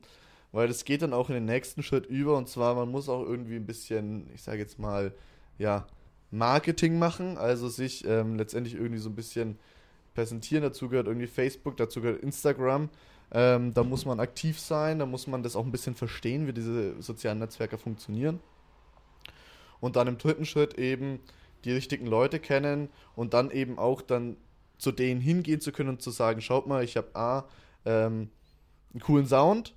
[SPEAKER 2] weil das geht dann auch in den nächsten Schritt über und zwar, man muss auch irgendwie ein bisschen, ich sage jetzt mal, ja, Marketing machen, also sich ähm, letztendlich irgendwie so ein bisschen präsentieren. Dazu gehört irgendwie Facebook, dazu gehört Instagram. Ähm, da muss man aktiv sein, da muss man das auch ein bisschen verstehen, wie diese sozialen Netzwerke funktionieren. und dann im dritten Schritt eben die richtigen Leute kennen und dann eben auch dann zu denen hingehen zu können und zu sagen, schaut mal, ich habe A, ähm, einen coolen Sound,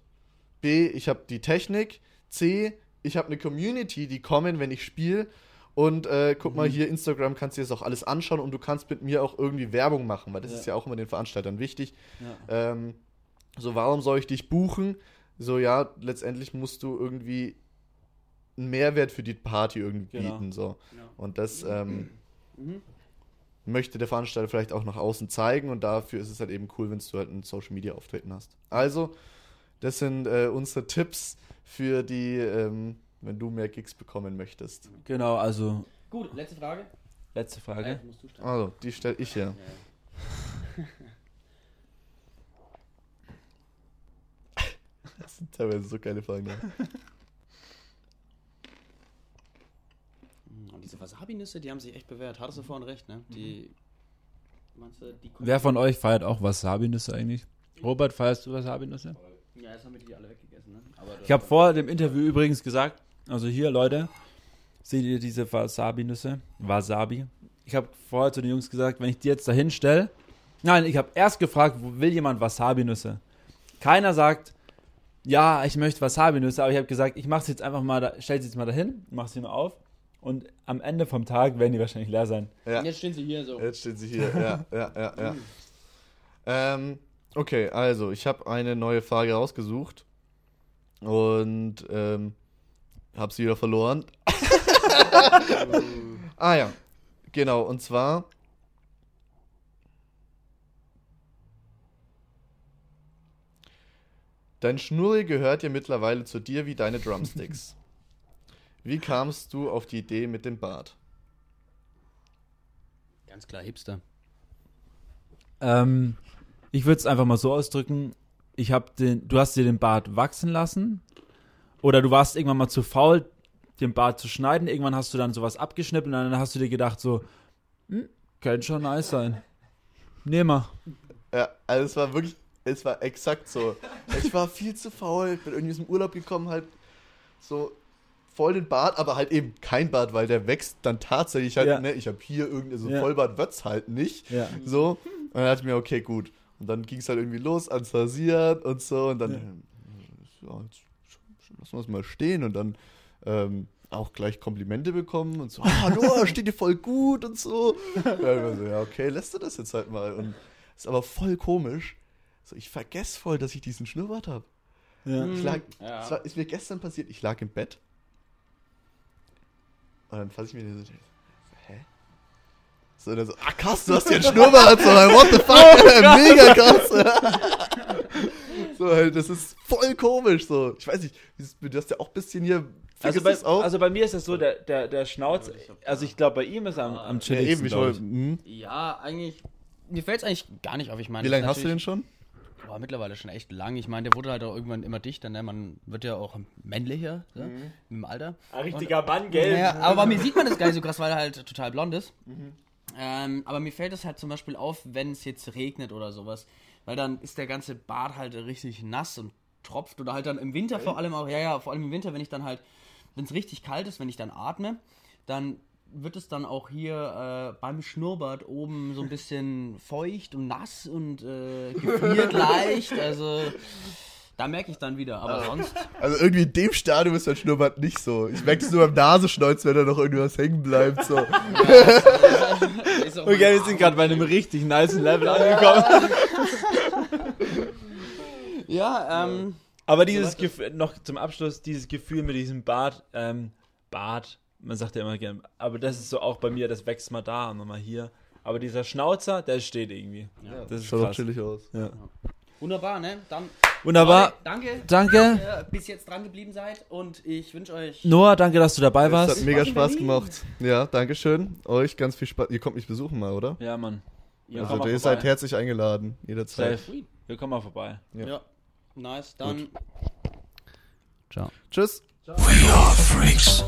[SPEAKER 2] B, ich habe die Technik, C, ich habe eine Community, die kommen, wenn ich spiele und äh, guck mal hier, Instagram kannst du dir das auch alles anschauen und du kannst mit mir auch irgendwie Werbung machen, weil das
[SPEAKER 5] Ja.
[SPEAKER 2] ist ja auch immer den Veranstaltern wichtig.
[SPEAKER 5] Ja.
[SPEAKER 2] Ähm, so, warum soll ich dich buchen? So, ja, letztendlich musst du irgendwie einen Mehrwert für die Party irgendwie
[SPEAKER 5] Genau.
[SPEAKER 2] bieten. So.
[SPEAKER 1] Ja.
[SPEAKER 2] Und das ähm,
[SPEAKER 1] Mhm.
[SPEAKER 2] möchte der Veranstalter vielleicht auch nach außen zeigen und dafür ist es halt eben cool, wenn du halt ein Social Media Auftreten hast. Also, das sind äh, unsere Tipps für die, ähm, wenn du mehr Gigs bekommen möchtest.
[SPEAKER 5] Genau, also
[SPEAKER 1] Gut, letzte Frage.
[SPEAKER 5] letzte Frage.
[SPEAKER 1] Äh, musst du stellen.
[SPEAKER 2] Also, die stelle ich ja. Das sind teilweise so geile Fragen. Ja.
[SPEAKER 1] Und diese Wasabi-Nüsse, die haben sich echt bewährt. Hattest du vorhin recht, ne? Die. Meinst du, die
[SPEAKER 5] Wer von euch feiert auch Wasabi-Nüsse eigentlich? Robert, feierst du Wasabi-Nüsse?
[SPEAKER 1] Ja, jetzt haben wir die alle weggegessen, ne? Aber
[SPEAKER 5] Ich habe vor dem Interview übrigens gesagt, also hier Leute, seht ihr diese Wasabi-Nüsse? Wasabi. Ich habe vorher zu den Jungs gesagt, wenn ich die jetzt dahin stelle, nein, ich habe erst gefragt, wo will jemand Wasabi-Nüsse? Keiner sagt, ja, ich möchte Wasabi-Nüsse, aber ich habe gesagt, ich mache sie jetzt einfach mal, da, stell sie jetzt mal dahin, mach sie mal auf und am Ende vom Tag werden die wahrscheinlich leer sein.
[SPEAKER 2] Ja.
[SPEAKER 1] Jetzt stehen sie hier so.
[SPEAKER 2] Jetzt stehen sie hier. Ja, ja, ja, ja. Ähm, okay, also ich habe eine neue Frage rausgesucht und ähm, habe sie wieder verloren. ah ja, genau. Und zwar Dein Schnurri gehört ja mittlerweile zu dir wie deine Drumsticks. Wie kamst du auf die Idee mit dem Bart?
[SPEAKER 1] Ganz klar Hipster.
[SPEAKER 5] Ähm, ich würde es einfach mal so ausdrücken. Ich habe den, du hast dir den Bart wachsen lassen oder du warst irgendwann mal zu faul, den Bart zu schneiden. Irgendwann hast du dann sowas abgeschnitten und dann hast du dir gedacht so, hm, könnte schon nice sein. Nehm mal.
[SPEAKER 2] Ja, also es war wirklich, es war exakt so. Ich war viel zu faul, bin irgendwie aus dem Urlaub gekommen, halt so voll den Bart, aber halt eben kein Bart, weil der wächst dann tatsächlich halt,
[SPEAKER 5] Ja.
[SPEAKER 2] ne, ich habe hier irgendwie, so
[SPEAKER 5] Ja.
[SPEAKER 2] Vollbart wird's halt nicht.
[SPEAKER 5] Ja.
[SPEAKER 2] So, und dann dachte ich mir, okay, gut. Und dann ging es halt irgendwie los ans Rasieren und so und dann, ja, jetzt lassen wir es mal stehen und dann ähm, auch gleich Komplimente bekommen und so, ah, Noah, steht dir voll gut und so. Ja, ich war so, ja, okay, lässt du das jetzt halt mal. Und ist aber voll komisch. So, ich vergesse voll, dass ich diesen Schnurrbart habe.
[SPEAKER 5] Ja.
[SPEAKER 2] Ich lag,
[SPEAKER 1] Ja.
[SPEAKER 2] es war, ist mir gestern passiert, ich lag im Bett. Und dann fasse ich mir den so, hä? So, dann so, ah krass, du hast ja einen Schnurrbart, so, what the fuck, mega krass. So, halt, das ist voll komisch, so. Ich weiß nicht, du hast ja auch ein bisschen hier,
[SPEAKER 5] Also bei,
[SPEAKER 2] das auch?
[SPEAKER 5] also bei mir ist es so, der, der, der Schnauz, also ich glaube bei ihm ist er am, am
[SPEAKER 2] ja,
[SPEAKER 5] chilligsten.
[SPEAKER 2] eben, ich
[SPEAKER 5] glaub
[SPEAKER 2] wollte, hm.
[SPEAKER 1] Ja, eigentlich. Mir fällt es eigentlich gar nicht auf. Ich meine,
[SPEAKER 2] Wie
[SPEAKER 1] das
[SPEAKER 2] lange hast du den schon?
[SPEAKER 1] Boah, mittlerweile schon echt lang. Ich meine, der wurde halt auch irgendwann immer dichter, ne? Man wird ja auch männlicher, ne?
[SPEAKER 2] Mhm.
[SPEAKER 1] Dem Alter.
[SPEAKER 5] Ein richtiger Mann, gell?
[SPEAKER 1] Ja, aber bei mir sieht man das gar nicht so krass, weil er halt total blond ist. Ähm, aber mir fällt es halt zum Beispiel auf, wenn es jetzt regnet oder sowas. Weil dann ist der ganze Bart halt richtig nass und tropft. Oder halt dann im Winter vor allem auch, ja, ja, vor allem im Winter, wenn ich dann halt, wenn es richtig kalt ist, wenn ich dann atme, dann wird es dann auch hier äh, beim Schnurrbart oben so ein bisschen feucht und nass und äh, gefriert leicht. Also da merke ich dann wieder. Aber sonst.
[SPEAKER 2] Also irgendwie in dem Stadium ist dein Schnurrbart nicht so. Ich merke es nur beim Nasenschnäuz, wenn da noch irgendwas hängen bleibt, so.
[SPEAKER 1] ist auch
[SPEAKER 5] Okay, wir sind gerade bei einem richtig nice Level angekommen.
[SPEAKER 1] Ja, ähm.
[SPEAKER 5] Aber dieses Gefühl, noch zum Abschluss, dieses Gefühl mit diesem Bart, ähm, Bart, man sagt ja immer gern, aber das ist so auch bei mir, das wächst mal da und mal hier. Aber dieser Schnauzer, der steht irgendwie. das ist
[SPEAKER 2] Schaut
[SPEAKER 5] krass.
[SPEAKER 2] chillig aus.
[SPEAKER 5] Ja.
[SPEAKER 1] Wunderbar, ne? Dann
[SPEAKER 5] Wunderbar.
[SPEAKER 1] Danke,
[SPEAKER 5] Danke.
[SPEAKER 1] dass ihr bis jetzt dran geblieben seid und ich wünsche euch.
[SPEAKER 5] Noah, danke, dass du dabei
[SPEAKER 2] Es hat
[SPEAKER 5] warst.
[SPEAKER 2] mega
[SPEAKER 1] Spaß in
[SPEAKER 2] Spaß
[SPEAKER 1] Berlin.
[SPEAKER 2] gemacht. Ja, danke schön. Euch ganz viel Spaß. Ihr kommt mich besuchen mal, oder?
[SPEAKER 5] Ja, Mann. Ja,
[SPEAKER 2] also ihr
[SPEAKER 5] vorbei.
[SPEAKER 2] seid herzlich eingeladen, jederzeit.
[SPEAKER 5] Safe. Wir kommen mal vorbei.
[SPEAKER 2] Ja.
[SPEAKER 1] Ja. Nice, dann. Ciao.
[SPEAKER 2] Tschüss.
[SPEAKER 3] We are freaks.